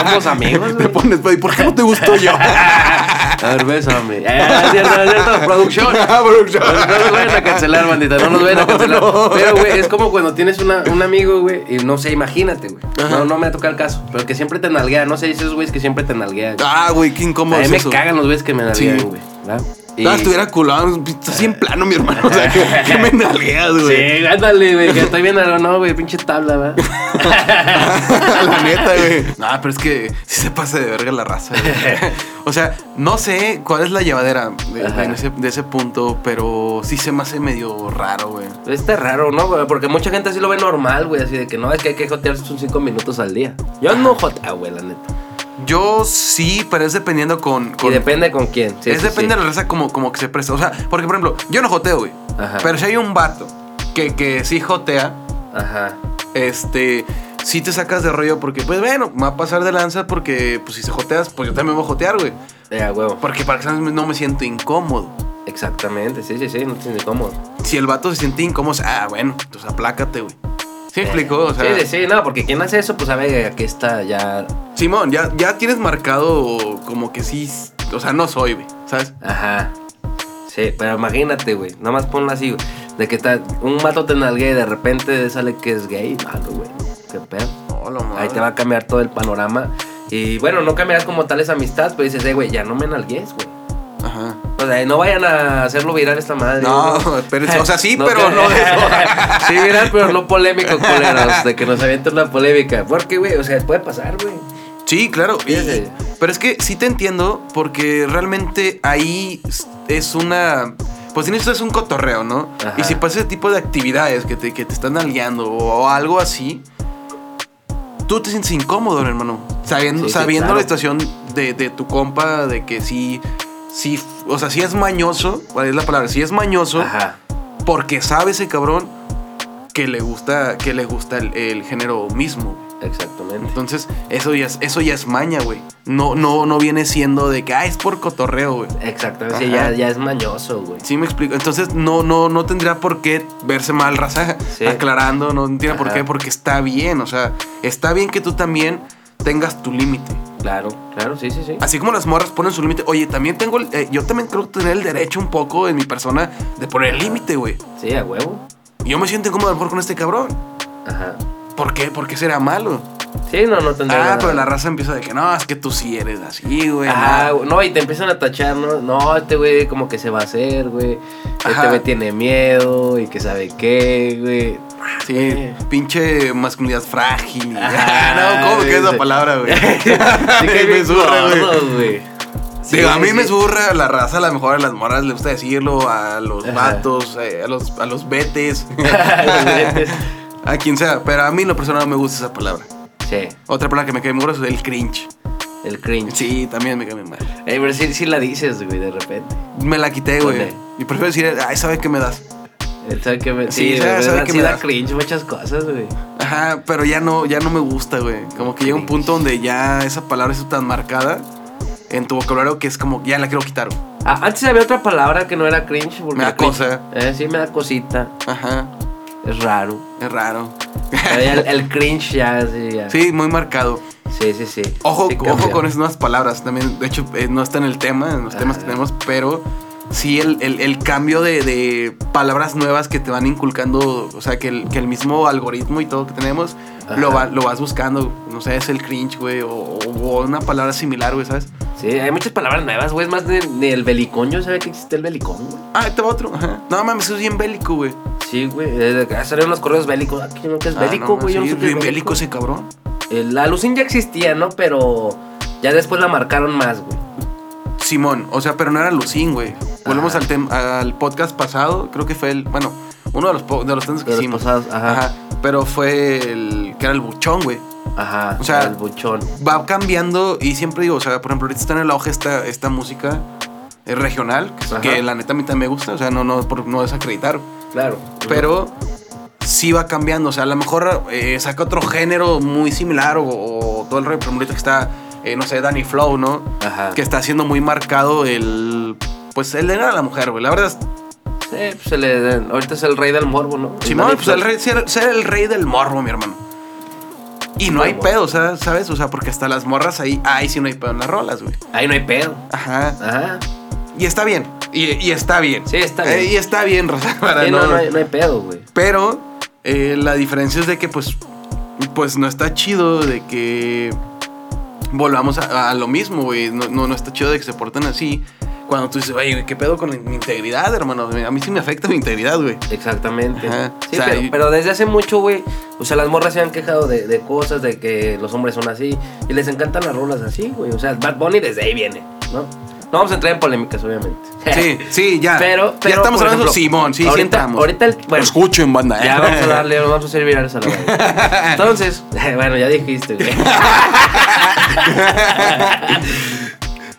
somos amigos, Te güey. pones, güey, ¿por qué no te gustó yo? A ver, bésame. Ah, es cierto, es cierto. Producción. Ah, producción. No, no nos vayan a cancelar, bandita. No nos vayan a cancelar. no. Pero, güey, es como cuando tienes una, un amigo, güey, y no sé, imagínate, güey. No, no me ha tocado el caso. Pero que siempre te nalguea. No sé, esos güeyes que siempre te nalguean. Ah, güey, qué A incómodo mí es me eso. cagan los güeyes que me nalguean, Sí. güey. ¿verdad? Y- Ah, estuviera culado, estás así en plano, mi hermano. O sea, que, que me nalgueas, güey. Sí, ándale, güey, que estoy bien algo, no, güey, pinche tabla, ¿verdad? la neta, güey. No, pero es que sí se pasa de verga la raza, güey. O sea, no sé cuál es la llevadera de, ese, de ese punto, pero sí se me hace medio raro, güey. Está raro, ¿no, güey? Porque mucha gente así lo ve normal, güey, así de que no, es que hay que jotearse sus cinco minutos al día. Yo no joteo, güey, la neta. Yo sí, pero es dependiendo con. con- Y depende con quién. Sí, es sí, depende sí. de la raza como, como que se presta. O sea, porque por ejemplo, yo no joteo, güey. Ajá. Pero si hay un vato que, que sí jotea, Ajá. este. Sí te sacas de rollo porque, pues bueno, me va a pasar de lanza porque, pues si se joteas, pues yo también me voy a jotear, güey. Ya, huevo. Porque para que no me siento incómodo. Exactamente, sí, sí, sí, no te sientes cómodo. Si el vato se siente incómodo, ah, bueno, pues aplácate, güey. ¿Sí explicó? O sea, sí, sí, no, porque quien hace eso, pues sabe que aquí está ya. Simón, ya, ya tienes marcado como que sí, o sea, no soy, güey, ¿sabes? Ajá. Sí, pero imagínate, güey. Nada más ponlo así, güey. De que está un vato te nalguea y de repente sale que es gay, malo, güey. Qué pedo. No, lo Ahí te va a cambiar todo el panorama. Y bueno, no cambiarás como tal esa amistad, pero dices, eh, güey, ya no me nalgues, güey. Ajá. O sea, no vayan a hacerlo viral esta madre. No, güey. pero, o sea, sí, No, pero no eso. sí, viral, pero no polémico, culeros. De que nos avienten una polémica. Porque, güey, o sea, puede pasar, güey. Sí, claro. y- pero es que sí te entiendo porque realmente ahí es una... Pues tienes es un cotorreo, ¿no? Ajá. Y si pasa ese tipo de actividades que te, que te están aliando o, o algo así, tú te sientes incómodo, hermano. Sabiendo, Sí, sí, sabiendo claro. la situación de, de tu compa, de que sí, sí, o sea, sí es mañoso, ¿cuál es la palabra? Sí es mañoso Ajá. porque sabe ese cabrón que le gusta, que le gusta el, el género mismo. Exactamente. Entonces, eso ya es, eso ya es maña, güey. No, no, no viene siendo de que, ah, es por cotorreo, güey. Exactamente. Sí, ya, ya es mañoso, güey. Sí me explico. Entonces, no, no, no tendría por qué verse mal, raza. Sí. Aclarando, no tiene por qué, porque está bien. O sea, está bien que tú también tengas tu límite. Claro, claro, sí, sí, sí. Así como las morras ponen su límite. Oye, también tengo. el- eh, yo también creo tener el derecho un poco en mi persona de poner el límite, güey. Sí, a huevo. Yo me siento incómodo a lo mejor con este cabrón. Ajá. ¿Por qué? ¿Por qué será malo? Sí, no, no tendría Ah, nada. pero la raza empieza de que no, es que tú sí eres así, güey. Ah, no". no, y te empiezan a tachar, ¿no? No, este güey como que se va a hacer, güey. Este güey tiene miedo y que sabe qué, güey. Sí, güey. pinche masculinidad frágil. Ajá, no, ¿cómo que es esa palabra, güey? Sí que me zurra, güey. Sí, Digo, a mí sí. me zurra la raza, a lo mejor a las morras les gusta decirlo, a los Ajá. vatos, eh, a los, a los betes, a quien sea. Pero a mí, en lo personal, no me gusta esa palabra. Sí, Otra palabra que me cae muy gordo es el cringe. el cringe. Sí, también me cae muy mal. Eh, pero sí, sí la dices, güey, de repente. Me la quité, güey. Y prefiero decir, ay, ¿sabe qué me das? Sabe que me... Sí, Sí, sabe- güey, sabe da- que sí me da cringe muchas cosas, güey. Ajá, pero ya no, ya no me gusta, güey. Como que llega un punto donde ya esa palabra es tan marcada en tu vocabulario que es como, ya la quiero quitar. güey. Ah, antes había otra palabra que no era cringe. Porque Me da cringe- cosa. Eh, sí, me da cosita. Ajá, Es raro. es raro. El, el cringe ya, sí, ya. Sí, muy marcado. sí, sí. sí. Ojo, Sí ojo con esas nuevas palabras. También, de hecho, eh, no está en el tema, en los temas que Ajá. tenemos, pero sí el, el- el cambio de, de palabras nuevas que te van inculcando, o sea, que el, que el mismo algoritmo y todo que tenemos, lo, va- lo vas buscando. No sé, es el cringe, güey, o, o una palabra similar, güey, ¿sabes? Sí, hay muchas palabras nuevas, güey. Es más de, de el belicón. Yo sabía que existe el belicón, güey. Ah, ahí te va otro. Ajá. No mames, eso es bien bélico, güey. Sí, güey. eh, de- Salieron los correos bélicos. Aquí no que es Ah, bélico, no, güey. yo no sí, sé bien bélico ese cabrón. La alucin ya existía, ¿no? Pero ya después la marcaron más, güey. Simón, o sea, pero no era Lucín, güey. Volvemos al, al podcast pasado, creo que fue el, bueno, uno de los, po- de los tantos que De los hicimos. pasados, ajá. Pero fue el que era el buchón, güey. Ajá. O sea, el buchón. Va cambiando y siempre digo, o sea, por ejemplo, ahorita está en el auge esta, esta música eh, regional, que, Ajá. que la neta a mí también me gusta, o sea, no, no, por no desacreditar. Claro. Pero sí va cambiando, o sea, a lo mejor eh, saca otro género muy similar o, o todo el ejemplo, ahorita que está, eh, no sé, Danny Flow, ¿no? Ajá. que está haciendo muy marcado el. Pues el era la mujer, güey. La verdad es. Sí, pues se le, ahorita es el rey del morbo, ¿no? El Simón, pues el rey, ser, ser el rey del morbo, mi hermano. Y no hay pedo, o sea, ¿sabes? O sea, porque hasta las morras ahí, ahí sí no hay pedo en las rolas, güey. Ahí no hay pedo. Ajá. Ajá. Y está bien. Y, y está bien. Sí, está Eh, bien. y está bien, Rosa. Para Sí, no, no, no, hay, no hay pedo, güey. Pero eh, la diferencia es de que, pues, pues no está chido de que volvamos a, a lo mismo, güey. No, no, no está chido de que se porten así. Cuando tú dices, oye, ¿qué pedo con mi integridad, hermano? A mí sí me afecta mi integridad, güey. Exactamente. Ajá. Sí, O sea, pero, desde hace mucho, güey, o sea, las morras se han quejado de, de cosas, de que los hombres son así, y les encantan las rolas así, güey. O sea, Bad Bunny desde ahí viene, ¿no? No vamos a entrar en polémicas, obviamente. Sí, sí, ya. Pero, pero ya estamos hablando de Simón, sí, sí ahorita, entramos. Ahorita, el, bueno, Escuchen, banda. ya vamos a darle, vamos a hacer virales a la banda. Entonces, bueno, ya dijiste, güey.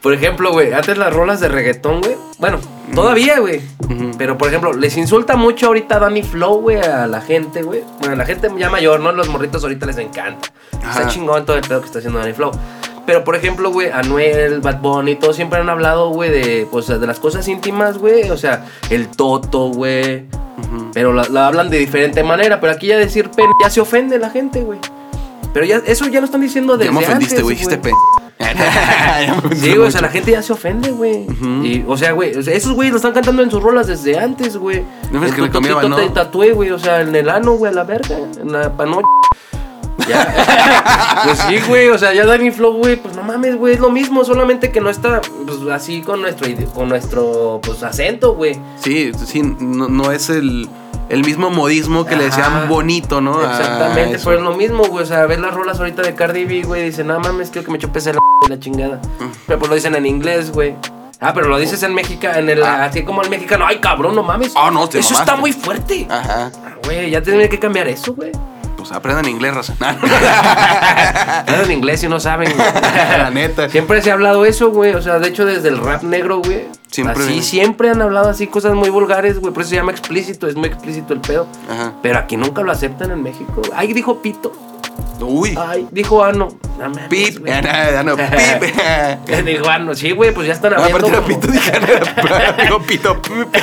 Por ejemplo, güey, antes las rolas de reggaetón, güey. Bueno, todavía, güey. Pero, por ejemplo, les insulta mucho ahorita Danny Flow, güey, a la gente, güey. Bueno, a la gente ya mayor, ¿no? Los morritos ahorita les encanta. Ajá. Está chingón todo el pedo que está haciendo Danny Flow. Pero, por ejemplo, güey, Anuel, Bad Bunny, todos siempre han hablado, güey, de, pues, de las cosas íntimas, güey. O sea, el Toto, güey. Pero la, la hablan de diferente manera. Pero aquí ya decir pen, ya se ofende la gente, güey. Pero ya, eso ya lo están diciendo desde Ya me ofendiste, güey. Dijiste pe. Sí, güey, o sea, la gente ya se ofende, güey. Ujú. Y, o sea, güey, o sea, esos güeyes lo están cantando en sus rolas desde antes, güey. No El que Tototito cambiaban, ¿no? te tatué, güey, o sea, en el ano, güey, a la verga, en la panocha. Ya. pues sí, güey, o sea, ya Danny Flow, güey, pues no mames, güey, es lo mismo, solamente que no está pues, así con nuestro con nuestro pues acento, güey. Sí, sí, no, no es el, el mismo modismo que le decían bonito, ¿no? Exactamente, pero es lo mismo, güey. O sea, ves las rolas ahorita de Cardi B, güey. Dice, no mames, quiero que me chupes el y la chingada. Mm. Pero pues lo dicen en inglés, güey. Ah, pero lo dices en mexicano, en el, Ah. así como el mexicano. Ay, cabrón, no mames. Ah, no, te Eso mamaste. está muy fuerte. Ajá. Güey, ya tienen que cambiar eso, güey. Pues aprendan inglés, raza. En inglés y no saben. güey. La neta. Siempre se ha hablado eso, güey. O sea, de hecho, desde el rap negro, güey. Siempre- Así siempre han hablado así cosas muy vulgares, güey. Por eso se llama explícito, es muy explícito el pedo. Ajá. Pero aquí nunca lo aceptan en México. Ay, dijo pito. Uy. Ay, dijo ano. No Pip. güey. Ya no, ya no, pip. Dijo ano. Sí, güey, pues ya están No, hablando. aparte era como- pito, dije, era- digo pito. pip.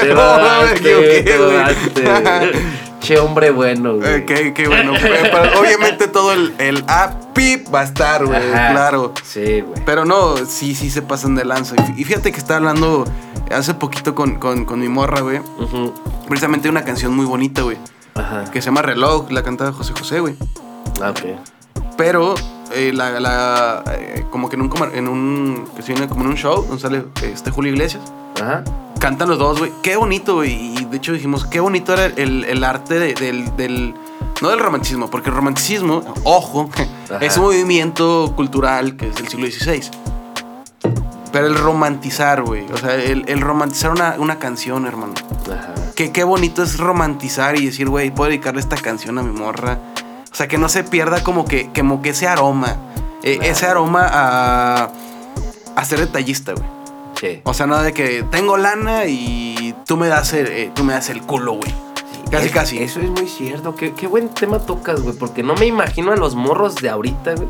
Te güey. Che hombre bueno, güey. Qué, qué bueno. Pero obviamente todo el, el apip va a estar, güey. Claro. Sí, güey. Pero no, sí, sí se pasan de lanza. Y fí- Y fíjate que estaba hablando hace poquito con, con, con mi morra, güey. Precisamente una canción muy bonita, güey. Ajá. Que se llama Reloj, la canta José José, güey. Ah, ok. Pero, eh, la, la, eh, como que en un, en un, que se viene como en un show, donde sale este Julio Iglesias. Ajá. Cantan los dos, güey. Qué bonito, güey. Y de hecho dijimos, qué bonito era el, el arte de- del, del- No del romanticismo, porque el romanticismo, ojo, Ajá. es un movimiento cultural que es del siglo XVI. Pero el romantizar, güey. O sea, el, el romantizar una, una canción, hermano. Ajá. Que qué bonito es romantizar y decir, güey, puedo dedicarle esta canción a mi morra. O sea, que no se pierda como que, como que ese aroma. eh, Claro. Ese aroma a, a ser detallista, güey. Sí. O sea, nada de que tengo lana y tú me das el, eh, tú me das el culo, güey. Casi, Es- casi. Eso es muy cierto. Qué, qué buen tema tocas, güey. Porque no me imagino a los morros de ahorita, güey.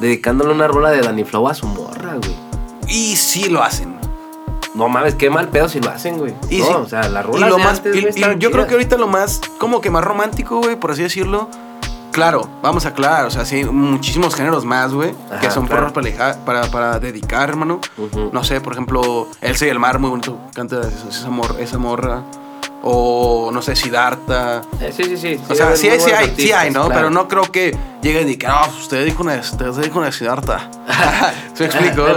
Dedicándole una rola de Danny Flow a su morra, güey. Y sí lo hacen. No mames, qué mal pedo si lo hacen, güey. Y no, sí. o sea, la Y rola lo más, antes, y- güey, y estaban yo creo que ahorita lo más, como que más romántico, güey, por así decirlo. Claro, vamos a aclarar, o sea, sí, muchísimos géneros más, güey, que son claro. porros para, dejar- para, para dedicar, hermano. No sé, por ejemplo, Elsa y el mar, muy bonito, canta esa, esa morra. O, no sé, Siddhartha. Eh, sí, sí, sí. O sea, sí hay, sí hay, sí hay, ¿no? claro. Pero no creo que lleguen y que, no, pues, usted dijo una, usted dijo una Siddhartha. ¿Se explico?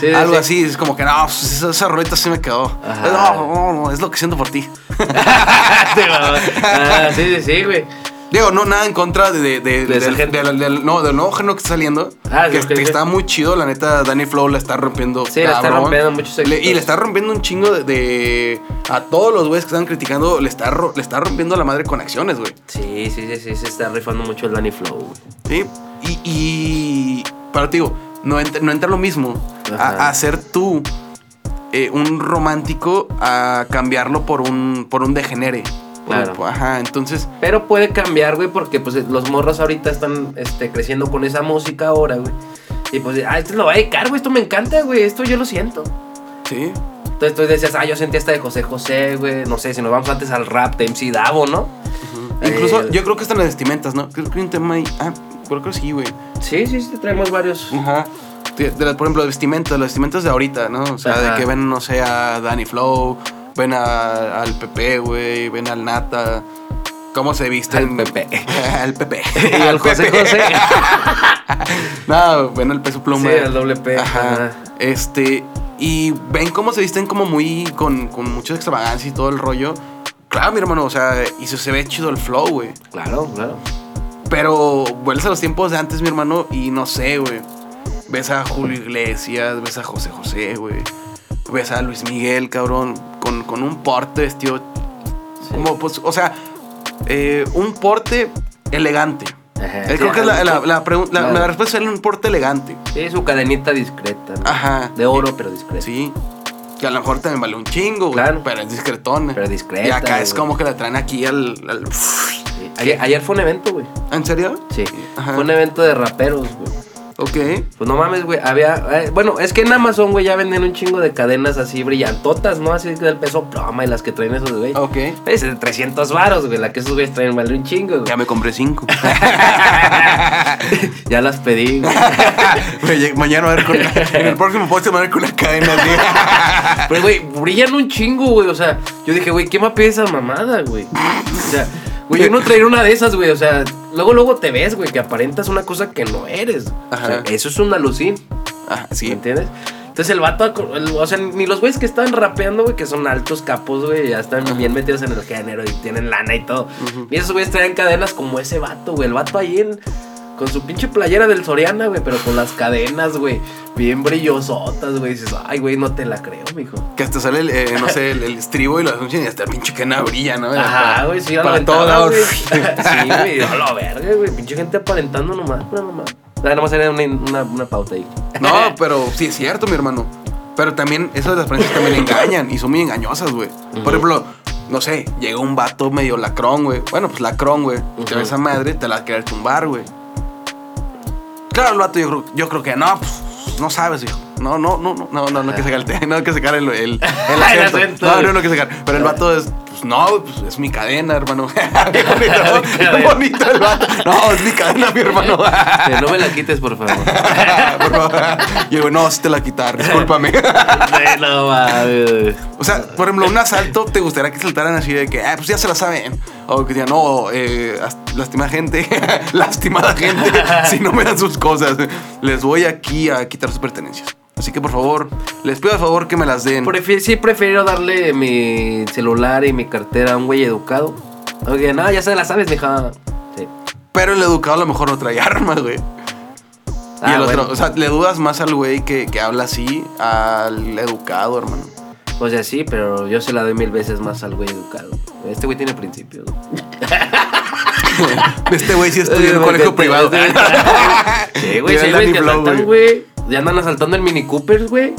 Sí, Algo sí. así, es como que, no, pues, esa, esa rolita sí me quedó. No, no, no, es lo que siento por ti. ah, sí, sí, sí, güey. Digo, no, nada en contra de, de- de- De del, del- del- no, del nuevo género que está saliendo. Ah, que, que está muy chido, la neta, Danny Flow la está rompiendo. Sí, la está cabrón. rompiendo muchos Le-. Y le está rompiendo un chingo de, A todos los güeyes que están criticando, le está, le está rompiendo la madre con acciones, güey. Sí, sí, sí, sí, se está rifando mucho el Danny Flow, güey. ¿Sí? Y, y pero te digo, no entra, no entra lo mismo a, a ser tú eh, un romántico a cambiarlo por un, por un degenere. Claro. Ajá, entonces, Pero puede cambiar, güey, porque pues los morros ahorita están este, creciendo con esa música ahora, güey. Y pues, ah, esto lo va a dedicar, güey, esto me encanta, güey, esto yo lo siento. sí. Entonces tú decías, ah, yo sentí esta de José José, güey, no sé, si nos vamos antes al rap de MC Davo, ¿no? Incluso Eh, yo creo que están las vestimentas, ¿no? Creo que hay un tema ahí. Ah, creo que sí, güey. Sí, sí, sí, traemos varios. Ajá. De, de por ejemplo, vestimentas, las vestimentas de ahorita, ¿no? O sea, Ajá. de que ven, no sé, a Danny Flow, ven a- al Pepe, güey, ven al Nata. ¿Cómo se visten? Al Pepe. al Pepe. Y al José José. no, ven al peso pluma. Sí, al doble P, Ajá. ajá. Este. Y ven cómo se visten como muy. con, con mucha extravagancia y todo el rollo. Claro, mi hermano, o sea, y se, se ve chido el flow, güey. Claro, claro. Pero vuelves a los tiempos de antes, mi hermano, y no sé, güey. Ves a Julio Iglesias, ves a José José, güey. Ves a Luis Miguel, cabrón, con, con un porte vestido. Como, pues, o sea, eh, un porte elegante. Ajá, Eh, sí, creo que la, la, la Claro. la respuesta es un porte elegante. Sí, su cadenita discreta, ¿no? Ajá. De oro, pero discreta. Sí. Que a lo mejor también vale un chingo. Claro. Pero es discretón. Pero discreta, Y acá es como que la traen aquí al. al- Sí. Ayer, ayer fue un evento, güey. ¿En serio? Sí. Ajá. Fue un evento de raperos, güey. Ok. Pues no mames, güey. Había. eh, bueno, es que en Amazon, güey, ya venden un chingo de cadenas así brillantotas, ¿no? Así del peso ploma y las que traen esos, güey. Ok. Es de 300 varos, güey. La que esos güeyes traen vale un chingo, güey. Ya me compré cinco. ya las pedí, güey. Mañana voy a ver con En el próximo post me voy a ver con una cadena, tío. Pero, güey, brillan un chingo, güey. O sea, yo dije, güey, ¿qué me pide esa mamada, güey? O sea, güey, yo no traería una de esas, güey. O sea, luego, luego te ves, güey, que aparentas una cosa que no eres. O sea, Ajá. eso es un alucín. Ah, ¿Me sí. entiendes? Entonces el vato, el- o sea, ni los güeyes que están rapeando, güey, que son altos capos, güey, ya están bien metidos en el género y tienen lana y todo. Y esos güeyes traen cadenas como ese vato, güey. El vato ahí en, con su pinche playera del Soriana, güey, pero con las cadenas, güey, bien brillosotas, güey. Dices, ay, güey, no te la creo, mijo. Que hasta sale el, eh, no sé, el, el estribo y lo anuncian y hasta pinche cana brilla, ¿no? Ajá, güey, sí, a Para todo. Sí, güey, a la verga, güey. Pinche gente aparentando nomás, pero nomás. Ah, nomás era una, una, una pauta ahí. No, pero sí es cierto, mi hermano. Pero también, esas de las apariencias también engañan y son muy engañosas, güey. Por ejemplo, no sé, llega un vato medio lacrón, güey. Bueno, pues lacrón, güey. Te Ujú. ve esa madre, te la a querer tumbar, güey. Claro, el vato, yo creo, yo creo que no, pues no sabes, hijo. No, no, no, no, no, no, no que sacar el te- no que sacar el, el, el El acento. No, no, no que sacar. Pero el vato es, pues no, pues es mi cadena, hermano. Qué bonito, ¿no? Qué cadena. bonito el vato. No, es mi cadena, mi hermano. No me la quites, por favor. Por favor. Y yo, no, sí te la quitar, discúlpame. No mames. O sea, por ejemplo, un asalto, ¿te gustaría que saltaran así de que, ah, pues ya se la saben? O que digan, no, eh, as- lastimada gente, lastimada gente, si no me dan sus cosas, les voy aquí a quitar sus pertenencias. Así que por favor, les pido de favor que me las den. Prefi- sí, prefiero darle mi celular y mi cartera a un güey educado. Oye, no, ya se la sabes, mija. Sí. Pero el educado a lo mejor no trae armas, güey. y Ah, el otro, o sea, le dudas más al güey que, que habla así al educado, hermano. O sea, sí, pero yo se la doy mil veces más al güey educado. Este güey tiene principios. Este güey sí estudia en un colegio privado. Sí, güey, sí, güey, Ya andan asaltando el Mini Cooper, güey.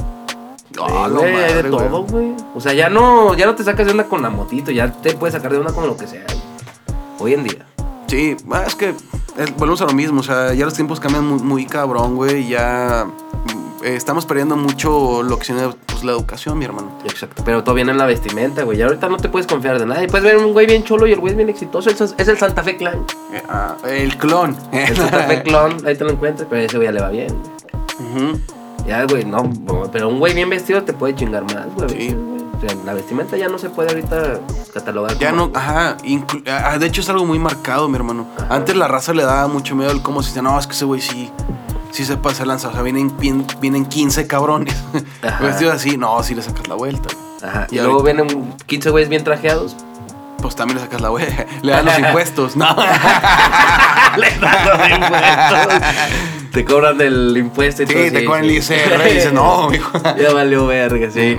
Ah, Sí, güey, hay de todo, güey. O sea, ya no, ya no te sacas de una con la motito, ya te puedes sacar de una con lo que sea. güey. Hoy en día. Sí, ah, es que eh, volvemos a lo mismo, o sea, ya los tiempos cambian muy, muy cabrón, güey, ya mm, eh, estamos perdiendo mucho lo que tiene pues, la educación, mi hermano. Exacto. Pero todo viene en la vestimenta, güey. Ya ahorita no te puedes confiar de nadie. Puedes ver un güey bien cholo y el güey es bien exitoso. Es, es el Santa Fe Clan. Eh, ah, el clon. El Santa Fe Clan, ahí te lo encuentras, pero ese güey ya le va bien, güey. Ujú. Ya, güey, no, pero un güey bien vestido te puede chingar más, güey. Sí. güey. O sea, la vestimenta ya no se puede ahorita catalogar. Ya como- no, ajá, inclu- ah, de hecho es algo muy marcado, mi hermano. Ajá. Antes la raza le daba mucho miedo al cómo se dice, no, es que ese güey sí, sí se pasa lanza, o sea, vienen, vienen, vienen 15 cabrones Ajá. vestidos así, no, sí le sacas la vuelta. Ajá. Y, Y luego ahorita- vienen 15 güeyes bien trajeados. Pues también le sacas la vuelta, le dan los impuestos, no. Le dan los impuestos. Te cobran el impuesto y todo. Sí, te cobran el ISR y dices, no, mijo. Ya valió verga, sí.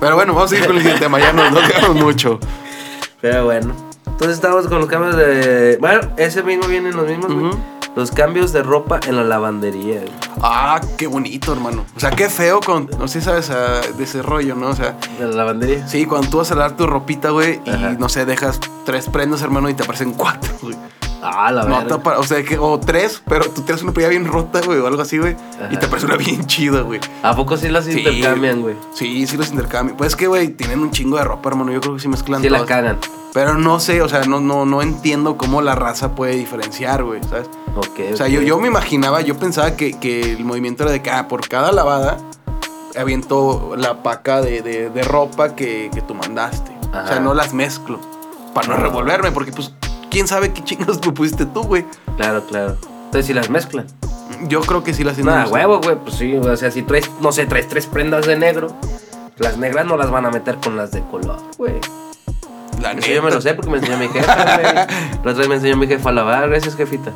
Pero bueno, vamos a seguir con el siguiente tema, ya nos, quedamos mucho. Pero bueno. Entonces estamos con los cambios de. Bueno, ese mismo vienen los mismos, güey. Los cambios de ropa en la lavandería. güey. Ah, qué bonito, hermano. O sea, qué feo con, no sé si sabes ah, de ese rollo, ¿no? O sea, ¿En la lavandería? sí, cuando tú vas a lavar tu ropita, güey, y no sé, dejas tres prendas, hermano, y te aparecen cuatro, güey. Ah, la verdad. o sea, que, o tres, pero tú tienes una pilla bien rota, güey, o algo así, güey. Y te aparece una bien chida, güey. ¿A poco sí las Sí. intercambian, güey? Sí, sí los intercambian. Pues es que, güey, tienen un chingo de ropa, hermano. Yo creo que sí mezclan Sí la cagan. Pero no sé, o sea, no, no, no entiendo cómo la raza puede diferenciar, güey, ¿sabes? Ok. O sea, yo, yo me imaginaba, yo pensaba que, que el movimiento era de que, ah, por cada lavada, aviento la paca de, de- de ropa que, que tú mandaste. O sea, no las mezclo. Para no Ah. revolverme, porque pues, quién sabe qué chingados lo pusiste tú, güey. Claro, claro. Entonces si las mezclan. Yo creo que sí las Nada, hacen- huevo, güey. Pues sí, o sea, si traes, no sé, traes tres prendas de negro, las negras no las van a meter con las de color, güey. La Eso yo me lo sé porque me enseñó mi jefa, güey. La otra vez me enseñó mi jefa a lavar, gracias, jefita.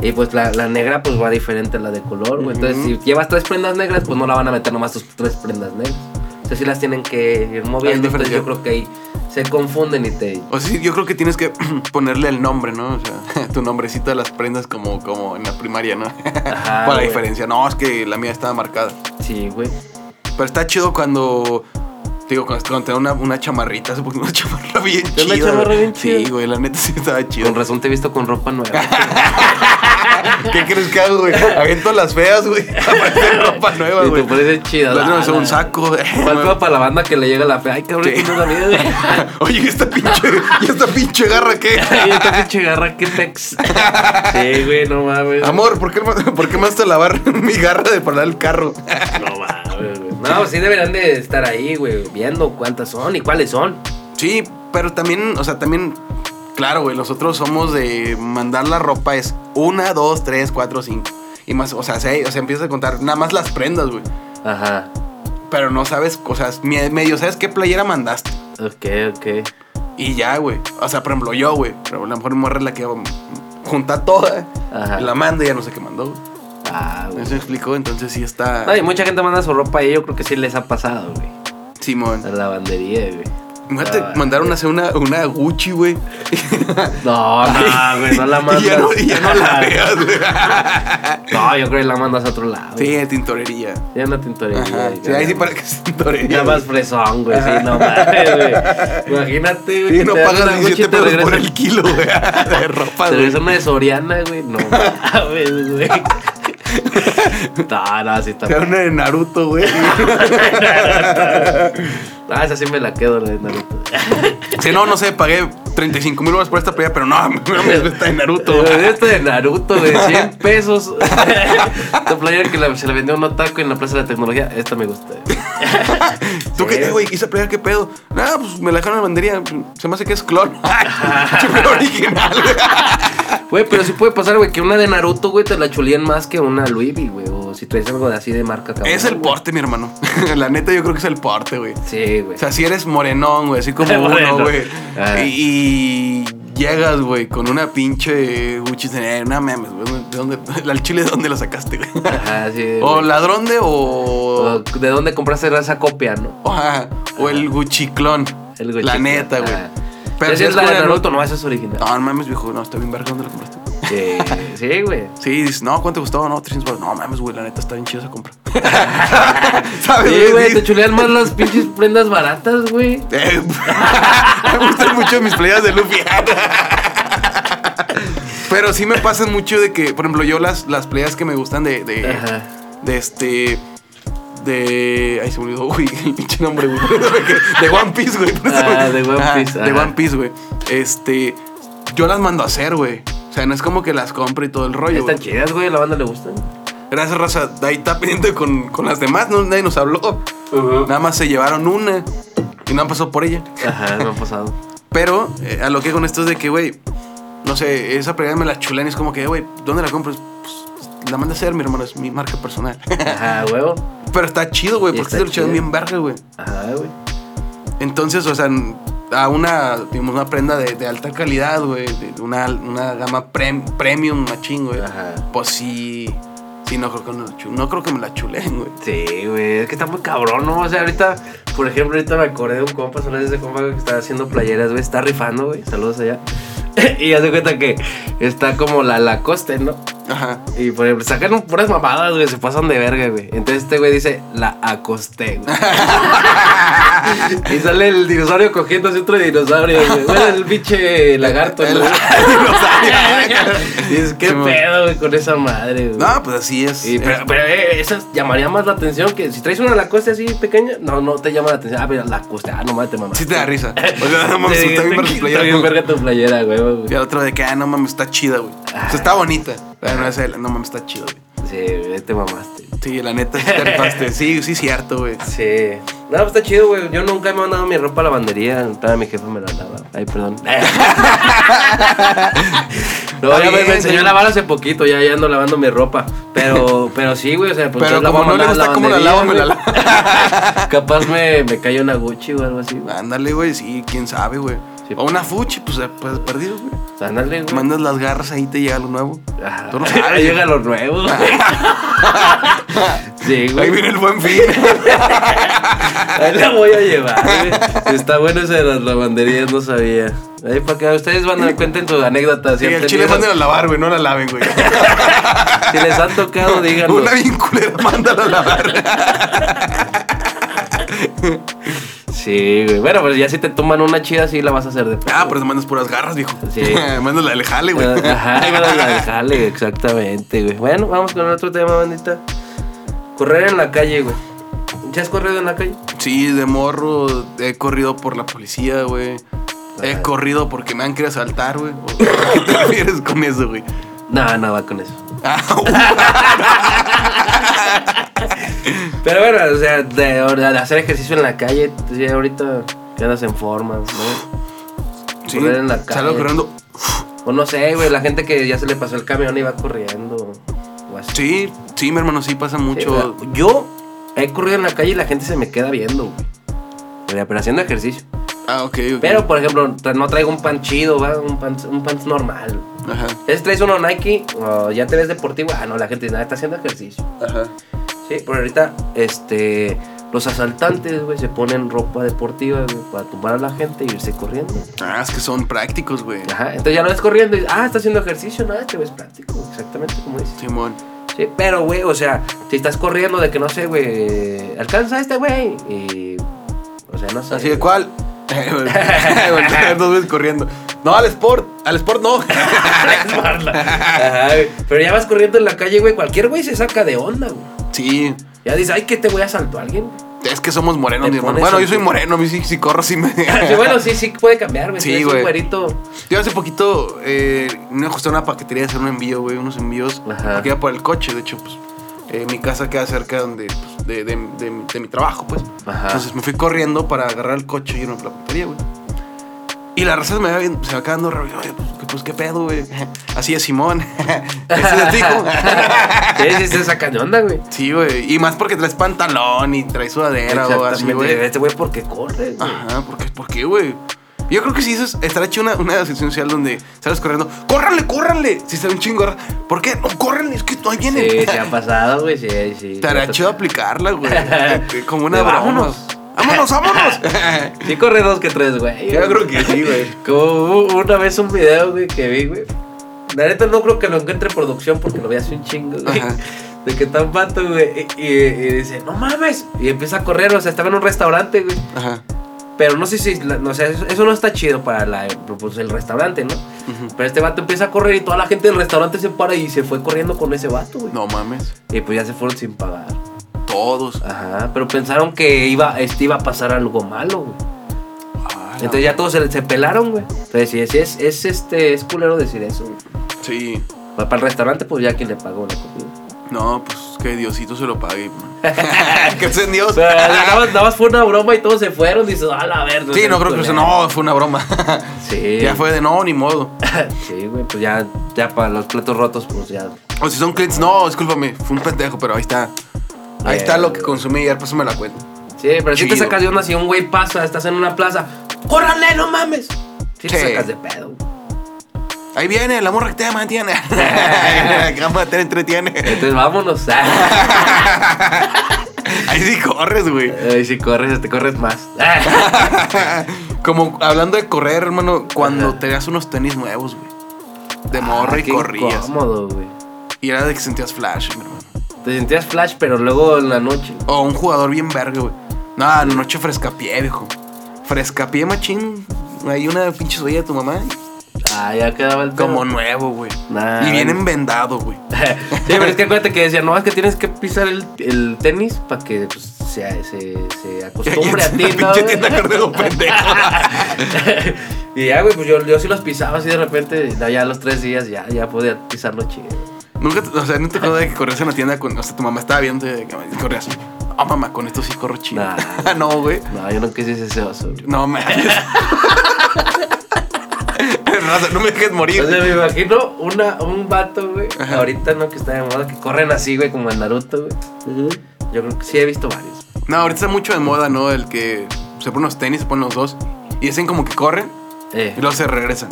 Y pues la, la negra pues va diferente a la de color, güey. Entonces, si llevas tres prendas negras, pues no la van a meter nomás tus tres prendas negras. Entonces, sí las tienen que ir moviendo. Entonces, yo creo que ahí se confunden y te. O sea, sí, yo creo que tienes que ponerle el nombre, ¿no? O sea, tu nombrecito de las prendas como, como en la primaria, ¿no? Ajá, Para la diferencia. No, es que la mía estaba marcada. Sí, güey. Pero está chido cuando. te Digo, cuando, cuando te da una, una chamarrita, poco una chamarra bien ¿Te da chida. una chamarra bien chida? Sí, güey, la neta sí estaba chido. Con razón te he visto con ropa nueva. ¿Qué crees que hago, güey? Aviento las feas, güey. Aparece ropa nueva, y te güey. parece chida. La- no, son un saco, güey. Falta para la banda que le llega la fe. Ay, cabrón, que no sabía, güey. Oye, ¿y esta pinche, ¿y esta pinche garra qué? Ay, esta pinche garra, qué pex. Sí, güey, no mames. Amor, ¿por qué, ¿por qué me vas a lavar mi garra de parar el carro? No mames, güey. No, sí deberán de estar ahí, güey, viendo cuántas son y cuáles son. Sí, pero también, o sea, también, claro, güey, nosotros somos de mandar la ropa es una, dos, tres, cuatro, cinco. Y más, o sea, se, o sea, empiezas a contar nada más las prendas, güey. Ajá. Pero no sabes cosas, me- medio sabes qué playera mandaste. Ok, ok. Y ya, güey. O sea, por ejemplo, yo, güey. Pero a lo mejor morra es la que junta toda. Ajá. La manda y ya no sé qué mandó. güey. Ah, güey. ¿Eso explicó? Entonces sí está. No, y mucha gente manda su ropa y yo creo que sí les ha pasado, güey. Simón. La lavandería, güey. Imagínate, Ah, mandaron a hacer una, una Gucci, güey. No, no, güey, no la mandas. Y ya no, y ya no la veas, güey. No, yo creo que la mandas a otro lado. Sí, tintorería. Ya una tintorería. Ajá. Sí, ahí sí para que es tintorería. Ya más fresón, güey. Sí, no mames, güey. Imagínate, güey. Sí, que no te pagas una Gucci y 17 te pesos por el kilo, güey. De ropa, Te güey. regresan una de Soriana, güey. No mames, güey. No, no, sí está. Era una de Naruto, güey. Ah, esa sí me la quedo, la de Naruto. Si no, no sé, pagué 35 mil dólares por esta playa, pero no, no me gusta de Naruto. Esta de Naruto, de 100 pesos. Esta playera que la- se la vendió a un otaku en la Plaza de la Tecnología. Esta me gusta. ¿Tú qué, Sí. eh, güey? ¿Esa playa qué pedo? Nada, pues me la dejaron en la bandería. Se me hace que es clon. Original, güey. Güey, pero sí puede pasar, güey, que una de Naruto, güey, te la chulían más que una Louis V, güey. Si traes algo de así de marca cabrón, Es el güey. porte, mi hermano. La neta, yo creo que es el porte, güey. Sí, güey. O sea, si eres morenón, güey, así como uno, güey. Ajá. Y, y llegas, güey, con una pinche Gucci. Eh, no mames, güey. ¿De dónde? ¿Al chile de dónde la sacaste, güey? Ajá, sí. O güey. ladrón de o. O ¿De dónde compraste esa copia, no? o, ajá, o el Guchiclón. El Gucci. La neta, güey. Ajá. Pero si es la de Naruto, no, esa es original. No, no mames, viejo. No, está bien verga. ¿Dónde la compraste? Sí, sí, güey. Sí, dices, no, ¿cuánto costaba? No, 300 baros. No mames, güey, la neta está bien chida esa compra. ¿Sabes? Sí, güey, te chulean más las pinches prendas baratas, güey. eh, me gustan mucho mis playas de Luffy. Pero sí me pasan mucho de que, por ejemplo, yo las, las playas que me gustan de, de, Ajá. de este. De. Ay, se me olvidó, güey, el pinche nombre, güey. De One Piece, güey. Ah, de One Ajá, Piece, De ajá. One Piece, güey. Este. Yo las mando a hacer, güey. O sea, no es como que las compre y todo el rollo. Están güey. chidas, güey, a la banda le gustan. Gracias, raza. Ahí está pendiente con, con las demás. No, nadie nos habló. Nada más se llevaron una y no han pasado por ella. Ajá, me han pasado. Pero eh, a lo que con esto es de que, güey, no sé, esa playera me la chulan y es como que, güey, ¿dónde la compras? Pues la manda a hacer, mi hermano, es mi marca personal. Ajá, huevo. Pero está chido, güey, porque está se lo echaron chido. bien verga, güey. Ajá, güey. Entonces, o sea, a una, digamos, una prenda de, de alta calidad, güey, de una, una gama prem- premium machín, güey. Ajá. Pues sí, sí, no creo que, me la chu- no creo que me la chulen, güey. Sí, güey, es que está muy cabrón, ¿no? O sea, ahorita, por ejemplo, ahorita me acordé de un compa, son ese compa que está haciendo playeras, güey, está rifando, güey, saludos allá. y hace cuenta que está como la Lacoste, ¿no? Ajá. Y por ejemplo, sacan puras mamadas, güey, se pasan de verga, güey. Entonces este güey dice, la acosté, güey. y sale el dinosaurio cogiendo así otro dinosaurio, güey. Bueno, el pinche lagarto, El ¿no? dinosaurio. Dices, qué Sí, pedo, güey, con esa madre, güey. No, pues así es. Y, pero, pero eh, esa llamaría más la atención que si traes una Lacoste así pequeña, no, no te llama la atención. Ah, mira, Lacoste, ah, no mames, te mamas. Sí te da risa. O sea, no mames, está bien verga tu playera, güey. Y al otro de que, ah, no mames, está chida, güey. O sea, está bonita. No no mames, está chido, güey. Sí, te mamaste. Sí, la neta, sí te rifaste. Sí, sí, cierto, güey. Sí. No, pues está chido, güey. Yo nunca me he mandado mi ropa a la lavandería. Toda mi jefa me la lava. Ay, perdón. no, ya me, me enseñó a lavar hace poquito. Ya, ya ando lavando mi ropa. Pero, pero sí, güey. O sea, pues Pero como no le gusta cómo la lavo, me la güey. Capaz me, me cayó una Gucci o algo así, güey. Ándale, güey, sí, quién sabe, güey. Sí. O una fuchi, pues, eh, pues perdido, güey. Ándale, güey. Mandas las garras ahí te llega lo nuevo. Ajá. Tú no sabes. Ahí llega lo nuevo, güey. sí, Ahí güey. viene el buen fin. Ahí la voy a llevar, güey. Está bueno ese de las lavanderías, no sabía. Ahí para que ustedes van a cuenten su anécdota. Sí, el chile manden a lavar, güey, no la laven, güey. Si les han tocado, díganos. Una bien culera, mándala a lavar. Sí, güey. Bueno, pues ya si te toman una chida, sí la vas a hacer de Ah, pero te mandas puras garras, viejo. Sí. mandas la del jale, güey. Ajá, bueno, la del jale, exactamente, güey. Bueno, vamos con otro tema, bandita. Correr en la calle, güey. ¿Ya has corrido en la calle? Sí, de morro he corrido por la policía, güey. He corrido porque me han querido asaltar, güey. ¿O ¿Qué te refieres con eso, güey? No, no va con eso. Pero bueno, o sea, de, de hacer ejercicio en la calle, ya ahorita que andas en forma, ¿no? sí, Correr en la calle. corriendo. O no sé, güey, la gente que ya se le pasó el camión y va corriendo. O así. Sí, sí, mi hermano, sí pasa mucho. yo he corrido en la calle y la gente se me queda viendo, güey. Pero pero haciendo ejercicio. Ah, ok, ok. Pero, por ejemplo, no traigo un pan chido, ¿va? Un pan, un pan normal. Ajá, Si traes uno Nike, o ya te ves deportivo, ah, no, la gente nada, está haciendo ejercicio. ajá. Sí, pero ahorita, este, los asaltantes, güey, se ponen ropa deportiva, güey, para tumbar a la gente e irse corriendo. Ah, es que son prácticos, güey. Ajá, entonces ya lo ves corriendo y dices, ah, está haciendo ejercicio, nada, te ves práctico, exactamente como dices. Simón. Sí, pero, güey, o sea, si estás corriendo de que no sé, güey, alcanza a este güey y, o sea, no sé. Así de cuál. Dos veces corriendo. No, al Sport. Al Sport no. Ajá, güey. Pero ya vas corriendo en la calle, güey. Cualquier güey se saca de onda, güey. sí. Ya dices, ay, que te voy a saltar a alguien. Es que somos morenos, Te mi hermano. pones Bueno, yo un- soy moreno, a mí sí, sí corro, sí me. Sí, bueno, sí, sí puede cambiar, güey. Sí, Sí, güey. un güerito. Yo hace poquito eh, me ajusté a una paquetería de hacer un envío, güey, unos envíos. Ajá. Porque iba por el coche, de hecho, pues. eh, mi casa queda cerca donde, pues, de, de- de- de mi trabajo, pues. Ajá. Entonces me fui corriendo para agarrar el coche y irme a la paquetería, güey. La raza me va, viendo- se va quedando raro. Pues, ¿qué- pues, ¿qué pedo, güey? Así es Simón. Ese es hijo. Sí, sí, se sacan de onda, güey. Sí, güey. Y más porque traes pantalón y traes sudadera o así, güey. Este güey porque corre, güey. Ajá, ¿por qué, ¿por qué, güey? Yo creo que sí, eso es, estará hecho una, una sección social donde sales corriendo. ¡Córranle, córranle! Si está un chingo. ¿Por qué? No, córranle, es que ahí vienen. Sí, se ha pasado, güey, sí, sí. Estará chido aplicarla, güey. Como una broma. vámonos. ¡Vámonos, vámonos! Sí corre dos que tres, güey. Yo creo que sí, güey. Como una vez un video, güey, que vi, güey. La neta no creo que lo encuentre en producción porque lo vi hace un chingo, güey. Ajá. De que está un vato, güey, y, y- y dice, no mames. Y empieza a correr, o sea, estaba en un restaurante, güey. Ajá. Pero no sé si, no, o sea, eso, eso no está chido para la, pues, el restaurante, ¿no? Ujú. Pero este vato empieza a correr y toda la gente del restaurante se para y se fue corriendo con ese vato, güey. No mames. Y pues ya se fueron sin pagar. Todos. Ajá, pero pensaron que iba, este, iba a pasar algo malo, güey. Ah, Entonces ya todos se, se pelaron, güey. Entonces sí, sí, es, es, este, es culero decir eso, güey. Sí. Pa- Para el restaurante, pues ya quien le pagó la comida. No, pues que Diosito se lo pague, que es en Dios. O sea, nada, más, nada más fue una broma y todos se fueron. Dices, a la verga. Sí, no creo que eso. No, fue una broma. Sí. ya fue de no, ni modo. Sí, güey, pues ya, ya para los platos rotos, pues ya. O si son clientes, no, discúlpame, fue un pendejo, pero ahí está. Ahí está lo que consumí y ya pásame la cuenta. Sí, pero si te sacas de onda si un güey pasa, estás en una plaza. ¡Córranle, no mames! Sí, te Sí. sacas de pedo. Ahí viene, la morra que te mantiene. Cámara, te entretiene. Entonces vámonos. Ahí sí corres, güey. Ay, si corres, te corres más. Como hablando de correr, hermano, cuando Ajá. tenías unos tenis nuevos, güey. De morra Ah, y qué corrías. Incómodo, güey. Y era de que sentías flash, mi hermano. Te sentías flash, pero luego en la noche. O un jugador bien verga, güey. No, en la noche frescapié, viejo. Frescapié, machín. Hay una pinche suella de tu mamá. Ah, ya quedaba el pedo. Como nuevo, güey. Nah, y vienen vendado, güey. sí, pero es que acuérdate que decían, no, es que tienes que pisar el, el tenis para que pues, se, se, se acostumbre a ti, ¿no? pinche tienda Carrero, pendejo. y ya, güey, pues yo, yo sí los pisaba así de repente, ya, los tres días ya, ya podía pisarlo chido. Nunca, o sea, no te acuerdas de que corrías en la tienda con, o sea, tu mamá estaba viendo y corrías. Ah, mamá, con esto sí corro chido. Nah. no, güey. No, yo nunca hice ese oso. güey. No mames. Raza, no me dejes morir. O sea, me imagino una, un vato, güey, Ajá. ahorita no que está de moda, que corren así, güey, como en Naruto, güey. Yo creo que sí he visto varios. No, ahorita está mucho de moda, ¿no? El que se pone unos tenis, se ponen los dos y dicen como que corren Eh, y luego se regresan.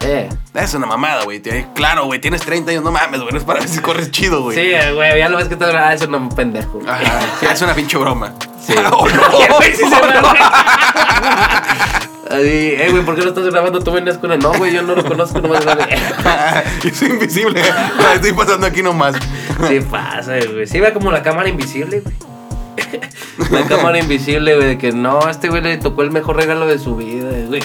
Eh. Es una mamada, güey. Claro, güey, tienes 30 años, no mames, güey. No es para ver si corres chido, güey. Sí, güey, ya lo ves que te ah, es un pendejo. Ajá, es una pinche broma. Sí. Oh, no. Güey, sí se va, güey. Así, eh, güey, ¿por qué no estás grabando? Tú venías con él. No, güey, yo no lo conozco, nomás grabé. Yo soy invisible. Estoy pasando aquí nomás. Sí pasa, güey. Sí, va como la cámara invisible, güey. La cámara invisible, güey, de que no, este güey le tocó el mejor regalo de su vida, güey.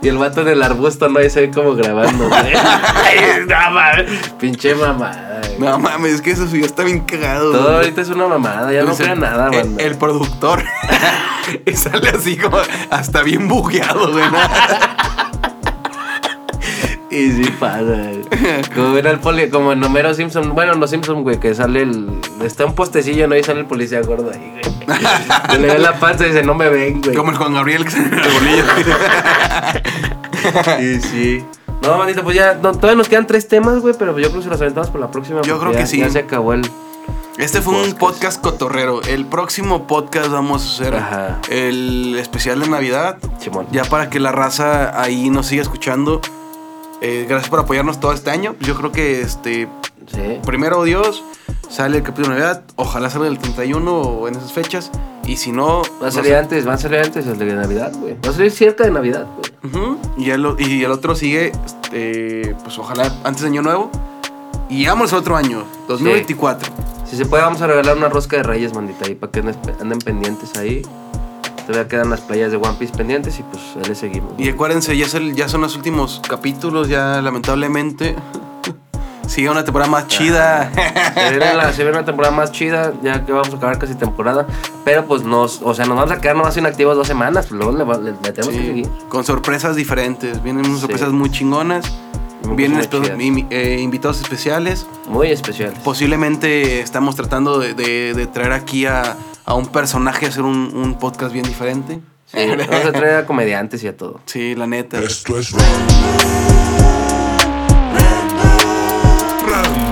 Y el vato en el arbusto, no, ahí se ve como grabando, güey. Ay, no, mames. Pinche mamada, güey. No mames, es que eso ya está bien cagado. Todo güey. ahorita es una mamada, ya no crea nada, el, banda. el productor y sale así como hasta bien bugueado, güey. ¿no? Y sí pasa, güey. Como era el poli, como en Homero Simpson, bueno, no Simpson, güey, que sale el. Está un postecillo, ¿no? Y sale el policía gordo ahí, güey. Le ve la panza y dice, no me ven, güey. Como el Juan Gabriel que en el bolillo. Y sí. No, manito, pues ya, no, todavía nos quedan tres temas, güey, pero yo creo que se los aventamos por la próxima. Yo creo que sí. Ya se acabó el. Este fue un Podcast. podcast cotorrero. El próximo podcast vamos a hacer Ajá. el especial de Navidad. Simón. Ya para que la raza ahí nos siga escuchando. Eh, gracias por apoyarnos todo este año. Yo creo que este Sí. primero Dios sale el capítulo de Navidad. Ojalá salga el 31 o en esas fechas. Y si no. Va a salir antes, va a salir antes el de Navidad, güey. Va a salir cerca de Navidad, güey. Y, el, o- y el otro sigue, este, pues ojalá antes de Año Nuevo. Y llegamos al otro año, 2024. Si se puede, vamos a regalar una rosca de reyes, mandita, ahí, para que anden pendientes ahí. Todavía quedan las playas de One Piece pendientes y pues ahí le seguimos. Y acuérdense, ya, es el- ya son los últimos capítulos, ya lamentablemente. Sigue una temporada más chida. Se viene, la- se viene una temporada más chida, ya que vamos a acabar casi temporada. Pero pues nos, o sea, nos vamos a quedar nomás inactivos dos semanas, pues luego le, le- le tenemos que seguir. con sorpresas diferentes. Vienen unas Sí. sorpresas muy chingonas. Muy Vienen muy eh, invitados especiales. Muy especiales. Posiblemente estamos tratando de, de- de traer aquí a, a un personaje a hacer un, un podcast bien diferente. Sí, vamos a traer a comediantes y a todo. Sí, la neta. Esto es Random. Random.